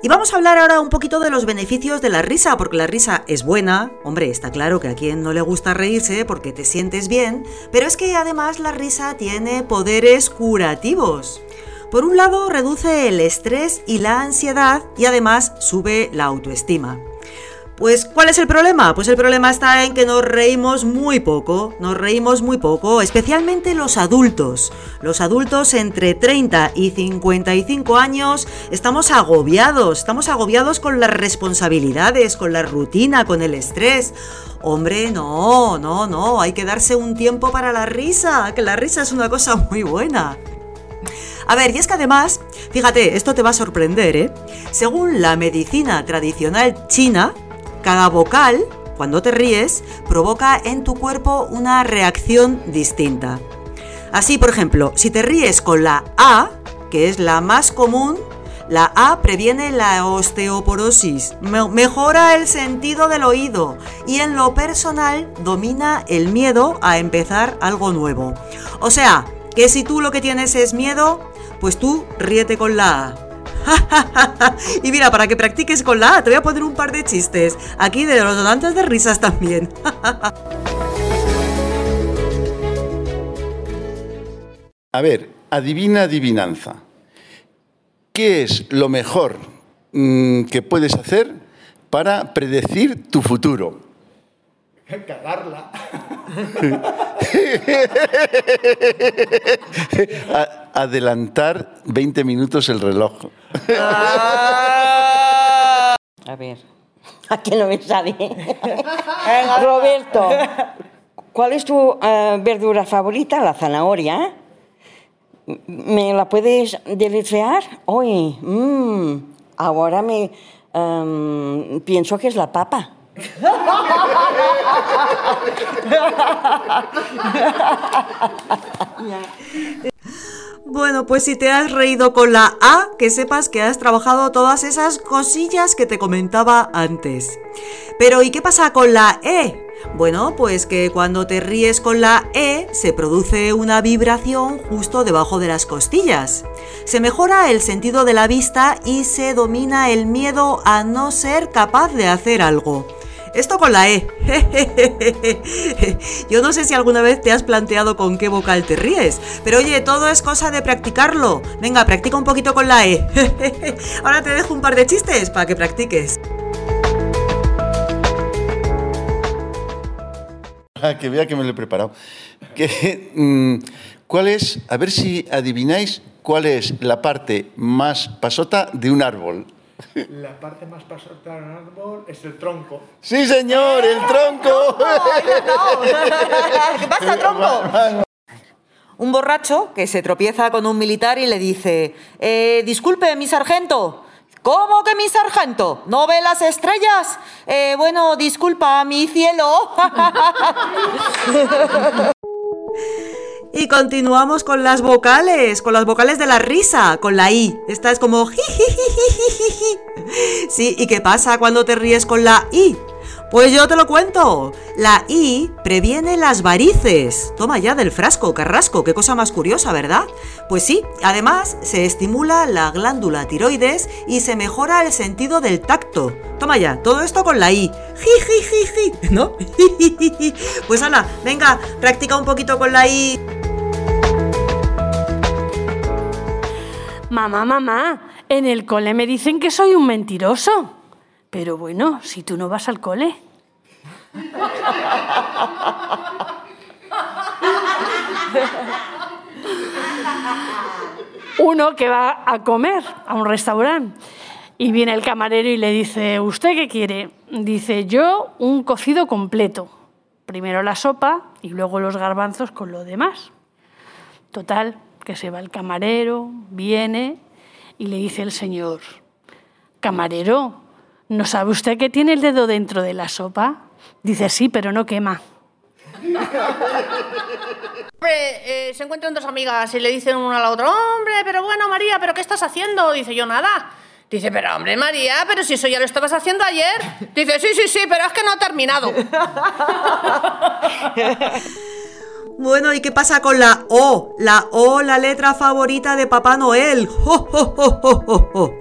Y vamos a hablar ahora un poquito de los beneficios de la risa, porque la risa es buena. Hombre, está claro que a quien no le gusta reírse porque te sientes bien, pero es que además la risa tiene poderes curativos. Por un lado, reduce el estrés y la ansiedad y además sube la autoestima. Pues, ¿cuál es el problema? Pues el problema está en que nos reímos muy poco, nos reímos muy poco, especialmente los adultos. Los adultos entre 30 y 55 años estamos agobiados, estamos agobiados con las responsabilidades, con la rutina, con el estrés. Hombre, no, no, no, hay que darse un tiempo para la risa, que la risa es una cosa muy buena. A ver, y es que además, fíjate, esto te va a sorprender, ¿eh? Según la medicina tradicional china, cada vocal, cuando te ríes, provoca en tu cuerpo una reacción distinta. Así, por ejemplo, si te ríes con la A, que es la más común, la A previene la osteoporosis, me- mejora el sentido del oído y en lo personal domina el miedo a empezar algo nuevo. O sea, que si tú lo que tienes es miedo, pues tú ríete con la A. [laughs] y mira, para que practiques con la A, te voy a poner un par de chistes. Aquí de los donantes de risas también. [laughs] A ver, adivina adivinanza. ¿Qué es lo mejor mm, que puedes hacer para predecir tu futuro? Cagarla. Adelantar 20 minutos el reloj. A ver, ¿a quién no me sale? Roberto, ¿cuál es tu eh, verdura favorita? La zanahoria. ¿Me la puedes deletrear? Hoy, mm, ahora me em, pienso que es la papa. [laughs] Bueno, pues si te has reído con la A, que sepas que has trabajado todas esas cosillas que te comentaba antes. Pero ¿y qué pasa con la E? Bueno, pues que cuando te ríes con la E se produce una vibración justo debajo de las costillas. Se mejora el sentido de la vista y se domina el miedo a no ser capaz de hacer algo. Esto con la E. [laughs] Yo no sé si alguna vez te has planteado con qué vocal te ríes, pero oye, todo es cosa de practicarlo. Venga, practica un poquito con la E. [laughs] Ahora te dejo un par de chistes para que practiques. Ah, que vea que me lo he preparado. Mm, ¿Cuál es, a ver si adivináis, cuál es la parte más pasota de un árbol? La parte más pasada del árbol es el tronco. Sí, señor, el tronco. ¿Qué [laughs] pasa, tronco? Un borracho que se tropieza con un militar y le dice, "Eh, disculpe, mi sargento, ¿Cómo que mi sargento? ¿No ve las estrellas? Eh, bueno, disculpa, mi cielo. [laughs] Y continuamos con las vocales, con las vocales de la risa, con la I. Esta es como... Sí, ¿y qué pasa cuando te ríes con la I? Pues yo te lo cuento. La I previene las varices. Toma ya del frasco, carrasco, qué cosa más curiosa, ¿verdad? Pues sí, además se estimula la glándula tiroides y se mejora el sentido del tacto. Toma ya, todo esto con la I. Jijijiji, ¿no? [laughs] Pues Ana, venga, practica un poquito con la I. Mamá, mamá, en el cole me dicen que soy un mentiroso. Pero bueno, si tú no vas al cole. Uno que va a comer a un restaurante y viene el camarero y le dice, ¿usted qué quiere? Dice, yo un cocido completo. Primero la sopa y luego los garbanzos con lo demás. Total, que se va el camarero, viene y le dice el señor, camarero, ¿no sabe usted que tiene el dedo dentro de la sopa? Dice, sí, pero no quema. Hombre, eh, se encuentran dos amigas y le dicen una a la otra, hombre, pero bueno, María, ¿pero qué estás haciendo? Dice yo, nada. Dice, pero hombre, María, pero si eso ya lo estabas haciendo ayer. Dice, sí, sí, sí, pero es que no ha terminado. [laughs] Bueno, ¿y qué pasa con la O? La O, la letra favorita de Papá Noel. ¡Jo!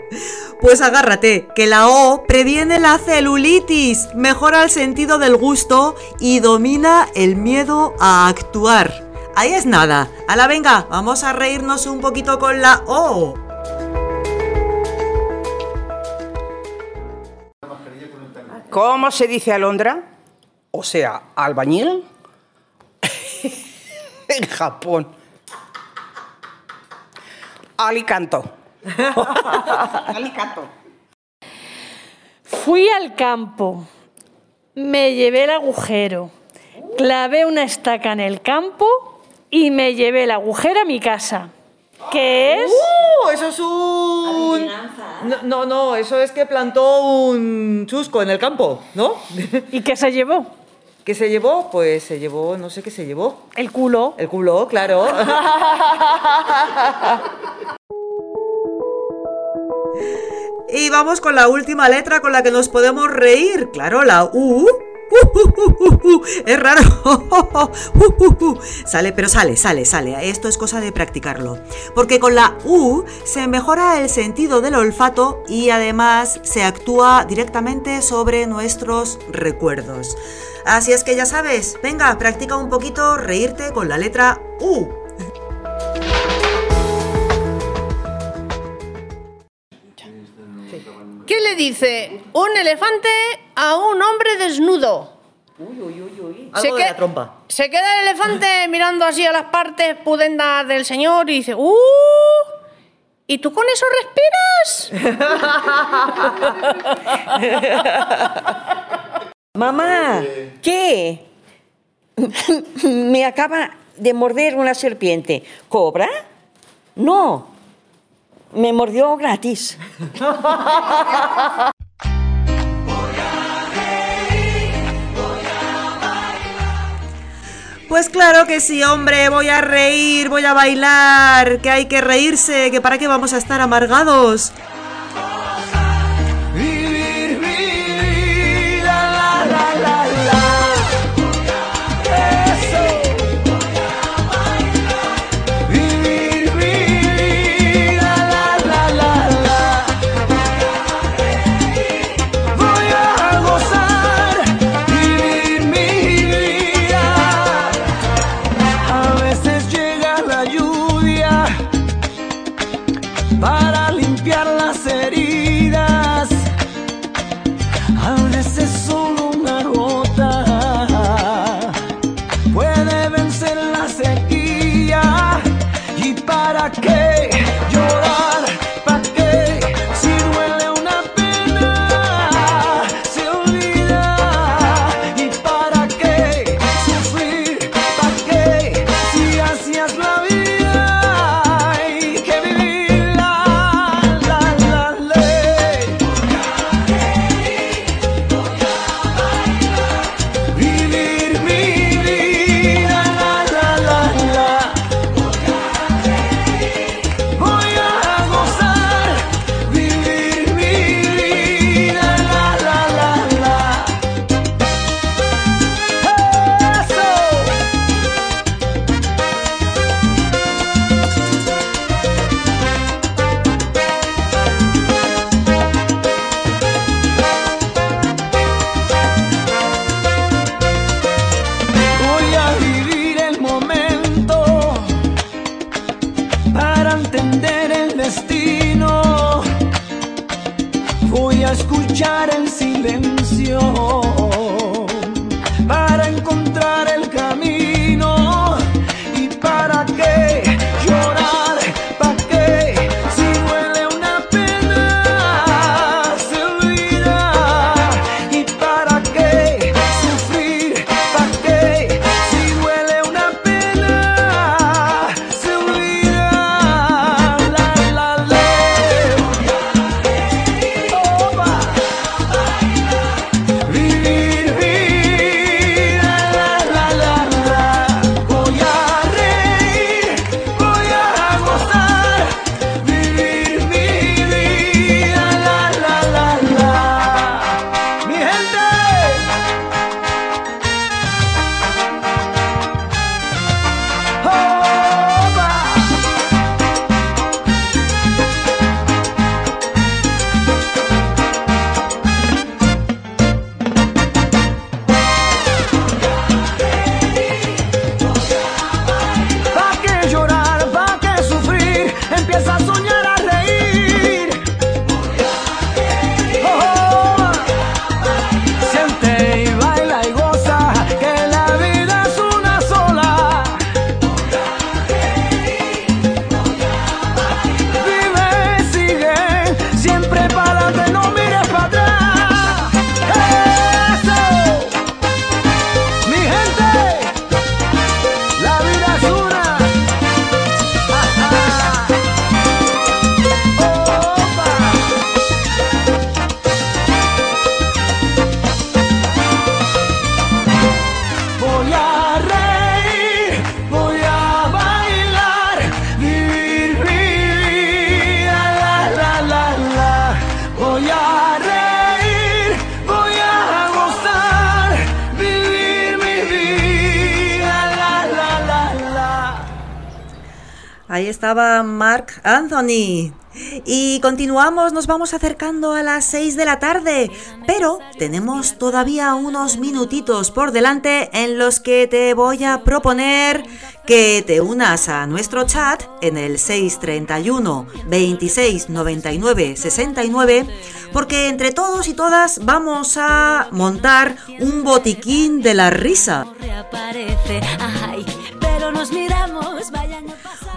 Pues agárrate, que la O previene la celulitis, mejora el sentido del gusto y domina el miedo a actuar. Ahí es nada. A la venga, vamos a reírnos un poquito con la O. ¿Cómo se dice alondra? O sea, albañil. En Japón. Alicanto. [laughs] Alicanto. Fui al campo, me llevé el agujero, clavé una estaca en el campo y me llevé el agujero a mi casa. ¿Qué es? ¡Uh! Eso es un... No, no, no, eso es que plantó un chusco en el campo, ¿no? ¿Y qué se llevó? ¿Qué se llevó? Pues se llevó, no sé qué se llevó. El culo. El culo, claro. [laughs] Y vamos con la última letra con la que nos podemos reír. Claro, la U. Es raro. [laughs] Sale, pero sale, sale, sale. Esto es cosa de practicarlo. Porque con la U se mejora el sentido del olfato y además se actúa directamente sobre nuestros recuerdos. Así es que ya sabes, venga, practica un poquito reírte con la letra U. ¿Qué le dice un elefante a un hombre desnudo? Uy, uy, uy, uy. Se Algo de que- la trompa. Se queda el elefante [laughs] mirando así a las partes pudendas del señor y dice, ¡Uh! ¿Y tú con eso respiras? [laughs] Mamá, ¿qué? [laughs] Me acaba de morder una serpiente. ¿Cobra? No, me mordió gratis. Pues claro que sí, hombre, voy a reír, voy a bailar, que hay que reírse, que para qué vamos a estar amargados. Estaba Mark Anthony. Y continuamos, nos vamos acercando a las 6 de la tarde, pero tenemos todavía unos minutitos por delante en los que te voy a proponer que te unas a nuestro chat en el 631 26 99 69, porque entre todos y todas vamos a montar un botiquín de la risa. Pero nos miramos.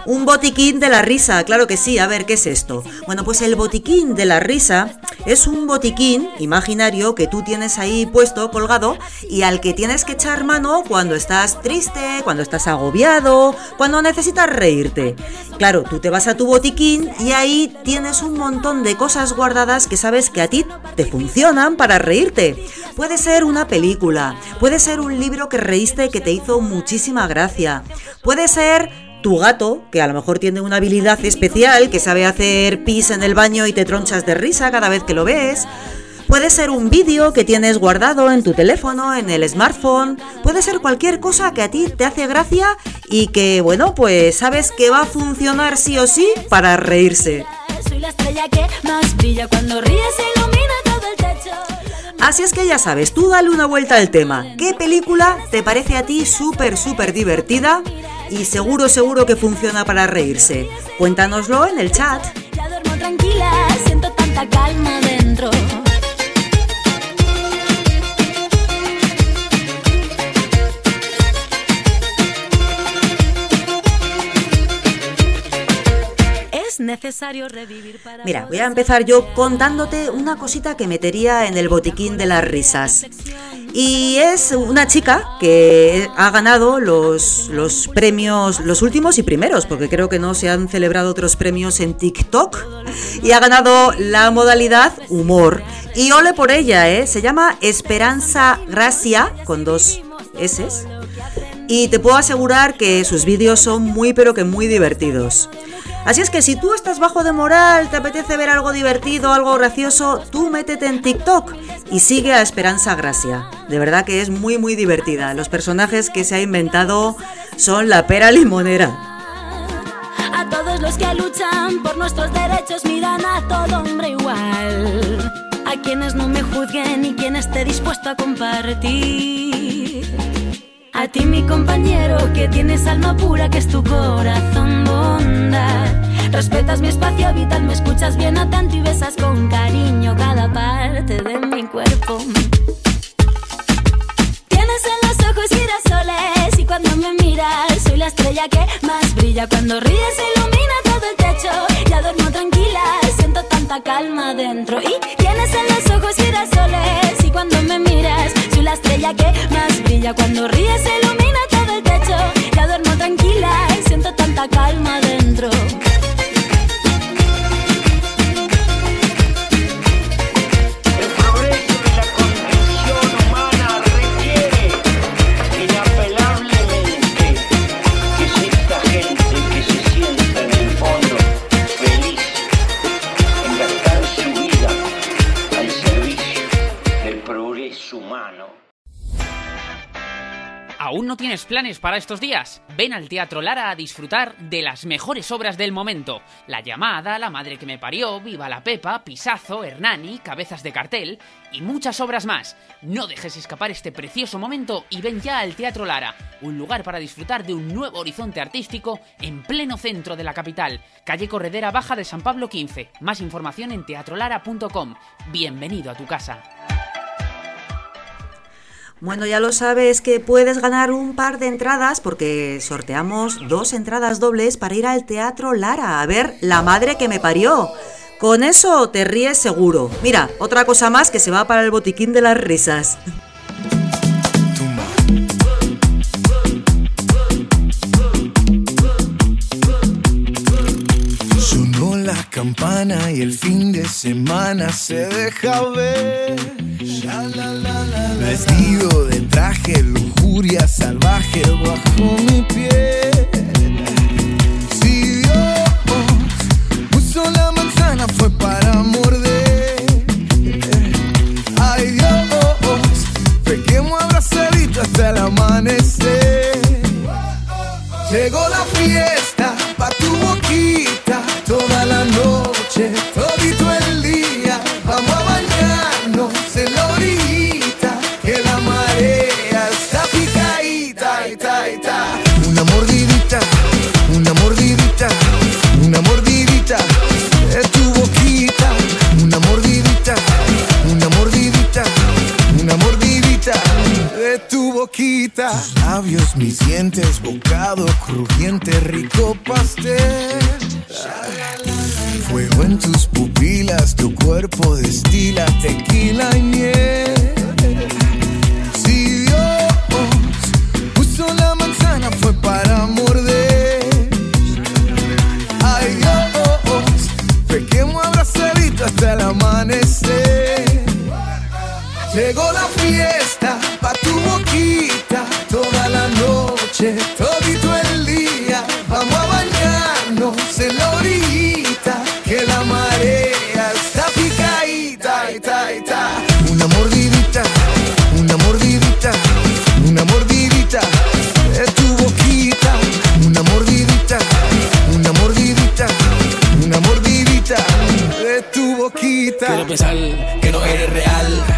Un botiquín de la risa, claro que sí. A ver, ¿qué es esto? Bueno, pues el botiquín de la risa es un botiquín imaginario que tú tienes ahí puesto, colgado, y al que tienes que echar mano cuando estás triste, cuando estás agobiado, cuando necesitas reírte. Claro, tú te vas a tu botiquín y ahí tienes un montón de cosas guardadas que sabes que a ti te funcionan para reírte. Puede ser una película, puede ser un libro que reíste que te hizo muchísima gracia, puede ser tu gato, que a lo mejor tiene una habilidad especial, que sabe hacer pis en el baño y te tronchas de risa cada vez que lo ves. Puede ser un vídeo que tienes guardado en tu teléfono, en el smartphone. Puede ser cualquier cosa que a ti te hace gracia y que, bueno, pues sabes que va a funcionar sí o sí para reírse. Soy la estrella que más brilla cuando ríes ilumina todo el techo. Así es que ya sabes, tú dale una vuelta al tema. ¿Qué película te parece a ti súper, súper divertida? Y seguro, seguro que funciona para reírse. Cuéntanoslo en el chat. Ya duermo tranquila, siento tanta calma dentro. Es necesario revivir para Mira, voy a empezar yo contándote una cosita que metería en el botiquín de las risas. Y es una chica que ha ganado los, los premios, los últimos y primeros, porque creo que no se han celebrado otros premios en TikTok. Y ha ganado la modalidad humor. Y ole por ella, ¿eh? Se llama Esperanza Gracia, con dos S. Y te puedo asegurar que sus vídeos son muy pero que muy divertidos. Así es que si tú estás bajo de moral, te apetece ver algo divertido, algo gracioso, tú métete en TikTok y sigue a Esperanza Gracia. De verdad que es muy muy divertida. Los personajes que se ha inventado son la pera limonera. A todos los que luchan por nuestros derechos miran a todo hombre igual. A quienes no me juzguen y quien esté dispuesto a compartir. A ti mi compañero que tienes alma pura, que es tu corazón bondad. Respetas mi espacio vital, me escuchas bien atento y besas con cariño cada parte de mi cuerpo. Tienes en los ojos girasoles y cuando me miras soy la estrella que más brilla. Cuando ríes ilumina todo el techo, ya duermo tranquila, siento tanta calma dentro. Y tienes en los ojos girasoles cuando me miras soy la estrella que más brilla cuando ríes ilumina todo el techo. Ya duermo tranquila y siento tanta calma dentro. ¿Aún no tienes planes para estos días? Ven al Teatro Lara a disfrutar de las mejores obras del momento. La llamada, La madre que me parió, Viva la Pepa, Pisazo, Hernani, Cabezas de cartel y muchas obras más. No dejes escapar este precioso momento y ven ya al Teatro Lara, un lugar para disfrutar de un nuevo horizonte artístico en pleno centro de la capital, calle Corredera Baja de San Pablo 15. Más información en teatrolara.com. Bienvenido a tu casa. Bueno, ya lo sabes que puedes ganar un par de entradas porque sorteamos dos entradas dobles para ir al Teatro Lara a ver La madre que me parió. Con eso te ríes seguro. Mira, otra cosa más que se va para el botiquín de las risas. Campana y el fin de semana se deja ver. Vestido de traje, lujuria salvaje bajo mi piel. Si Dios puso la manzana fue para morder. Ay Dios, pequemos abrazadito hasta el amanecer. Llegó la fiesta pa' tu boquita toda la tu boquita. Tus labios, mis dientes, bocado crujiente, rico pastel. Fuego en tus pupilas, tu cuerpo destila tequila y miel. Si Dios puso la manzana fue para morder. Ay Dios, pequemos abrazadito hasta el amanecer. Llegó la fiesta pa' tu boquita toda la noche, todito el día. Vamos a bañarnos en la orillita, que la marea está picadita, ita, ita. Una mordidita, una mordidita, una mordidita de tu boquita. Una mordidita, una mordidita, una mordidita de tu boquita. Quiero pensar que no eres real.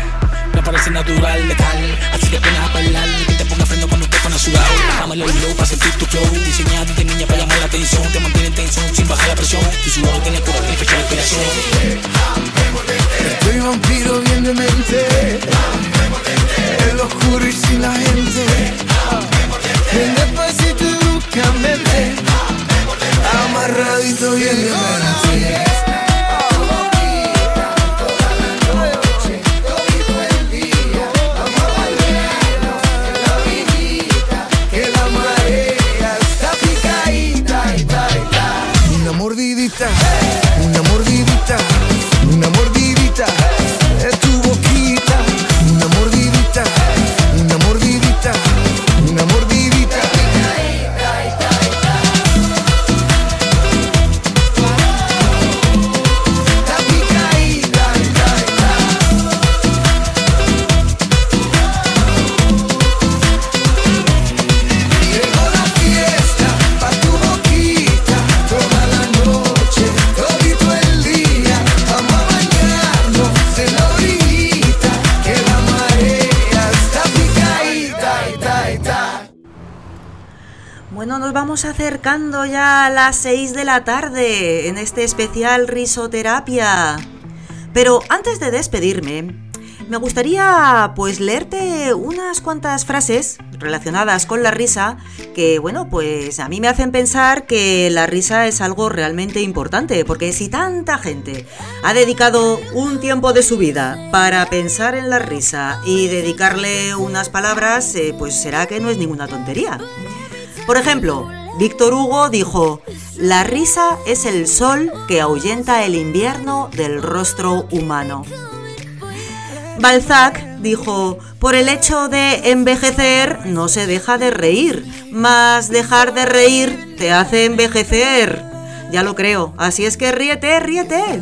Parece natural, letal. Así que pones a que te ponga freno cuando te pones sudado. Bájame el low para sentir tu flow. Diseñado de niña para llamar la atención. Te mantiene en tensión sin bajar la presión. Tu sudor tiene cura, tiene fecha de expiración. Estoy vampiro bien de mente En lo oscuro y sin la gente Ven despacito y bruscamente Amarradito bien de mente acercando ya a las 6 de la tarde en este especial risoterapia. Pero antes de despedirme, me gustaría pues leerte unas cuantas frases relacionadas con la risa que, bueno, pues a mí me hacen pensar que la risa es algo realmente importante, porque si tanta gente ha dedicado un tiempo de su vida para pensar en la risa y dedicarle unas palabras, eh, pues será que no es ninguna tontería. Por ejemplo, Víctor Hugo dijo, la risa es el sol que ahuyenta el invierno del rostro humano. Balzac dijo, por el hecho de envejecer no se deja de reír, mas dejar de reír te hace envejecer. Ya lo creo, así es que ríete, ríete.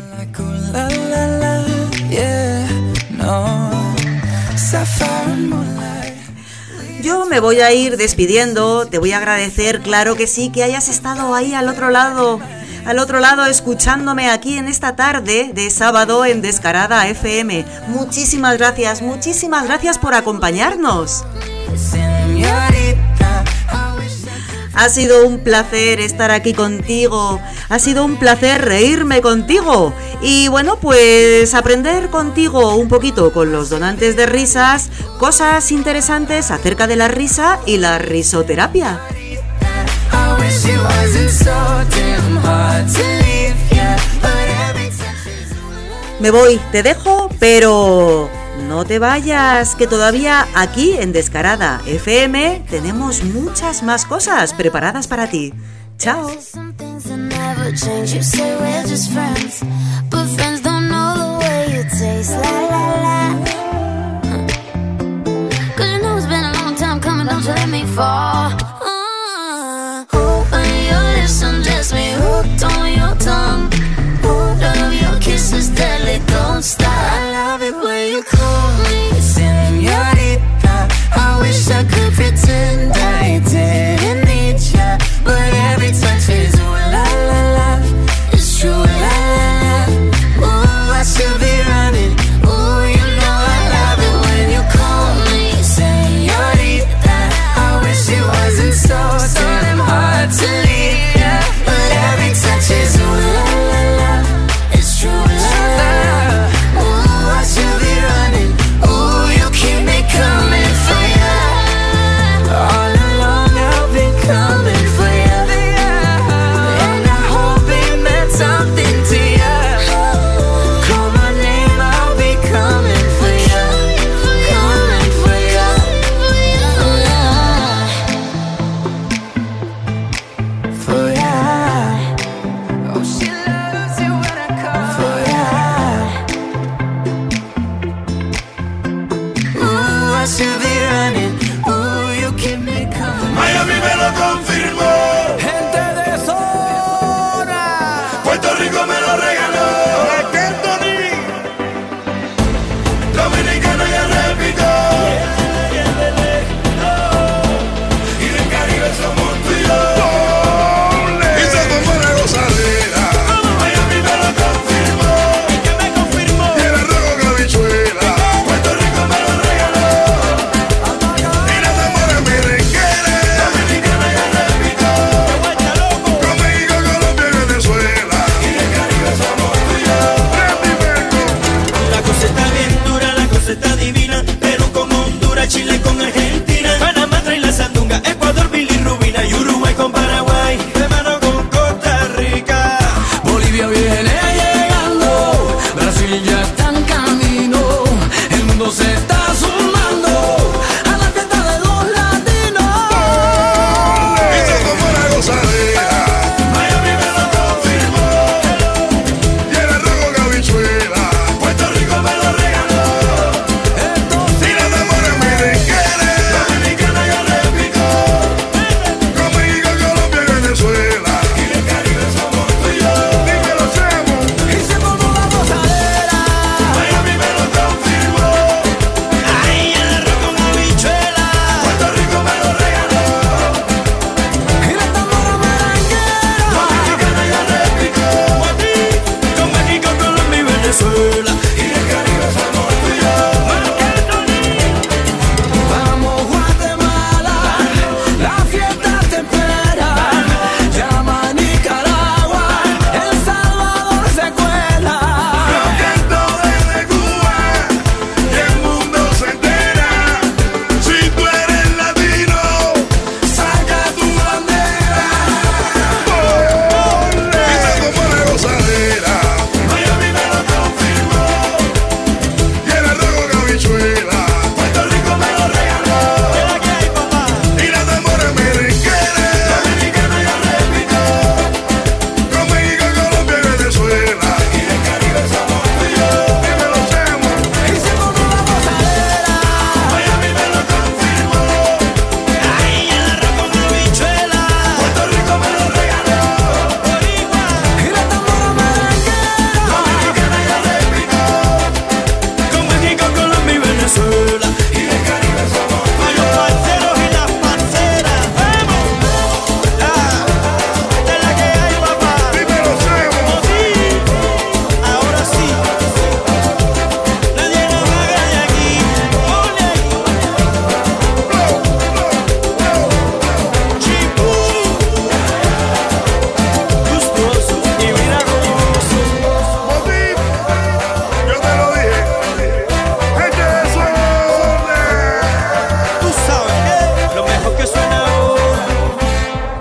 Yo me voy a ir despidiendo, te voy a agradecer, claro que sí, que hayas estado ahí al otro lado, al otro lado escuchándome aquí en esta tarde de sábado en Descarada FM. Muchísimas gracias, muchísimas gracias por acompañarnos. Ha sido un placer estar aquí contigo, ha sido un placer reírme contigo y bueno, pues aprender contigo un poquito con los donantes de risas, cosas interesantes acerca de la risa y la risoterapia. Me voy, te dejo, pero no te vayas, que todavía aquí en Descarada FM tenemos muchas más cosas preparadas para ti. Chao.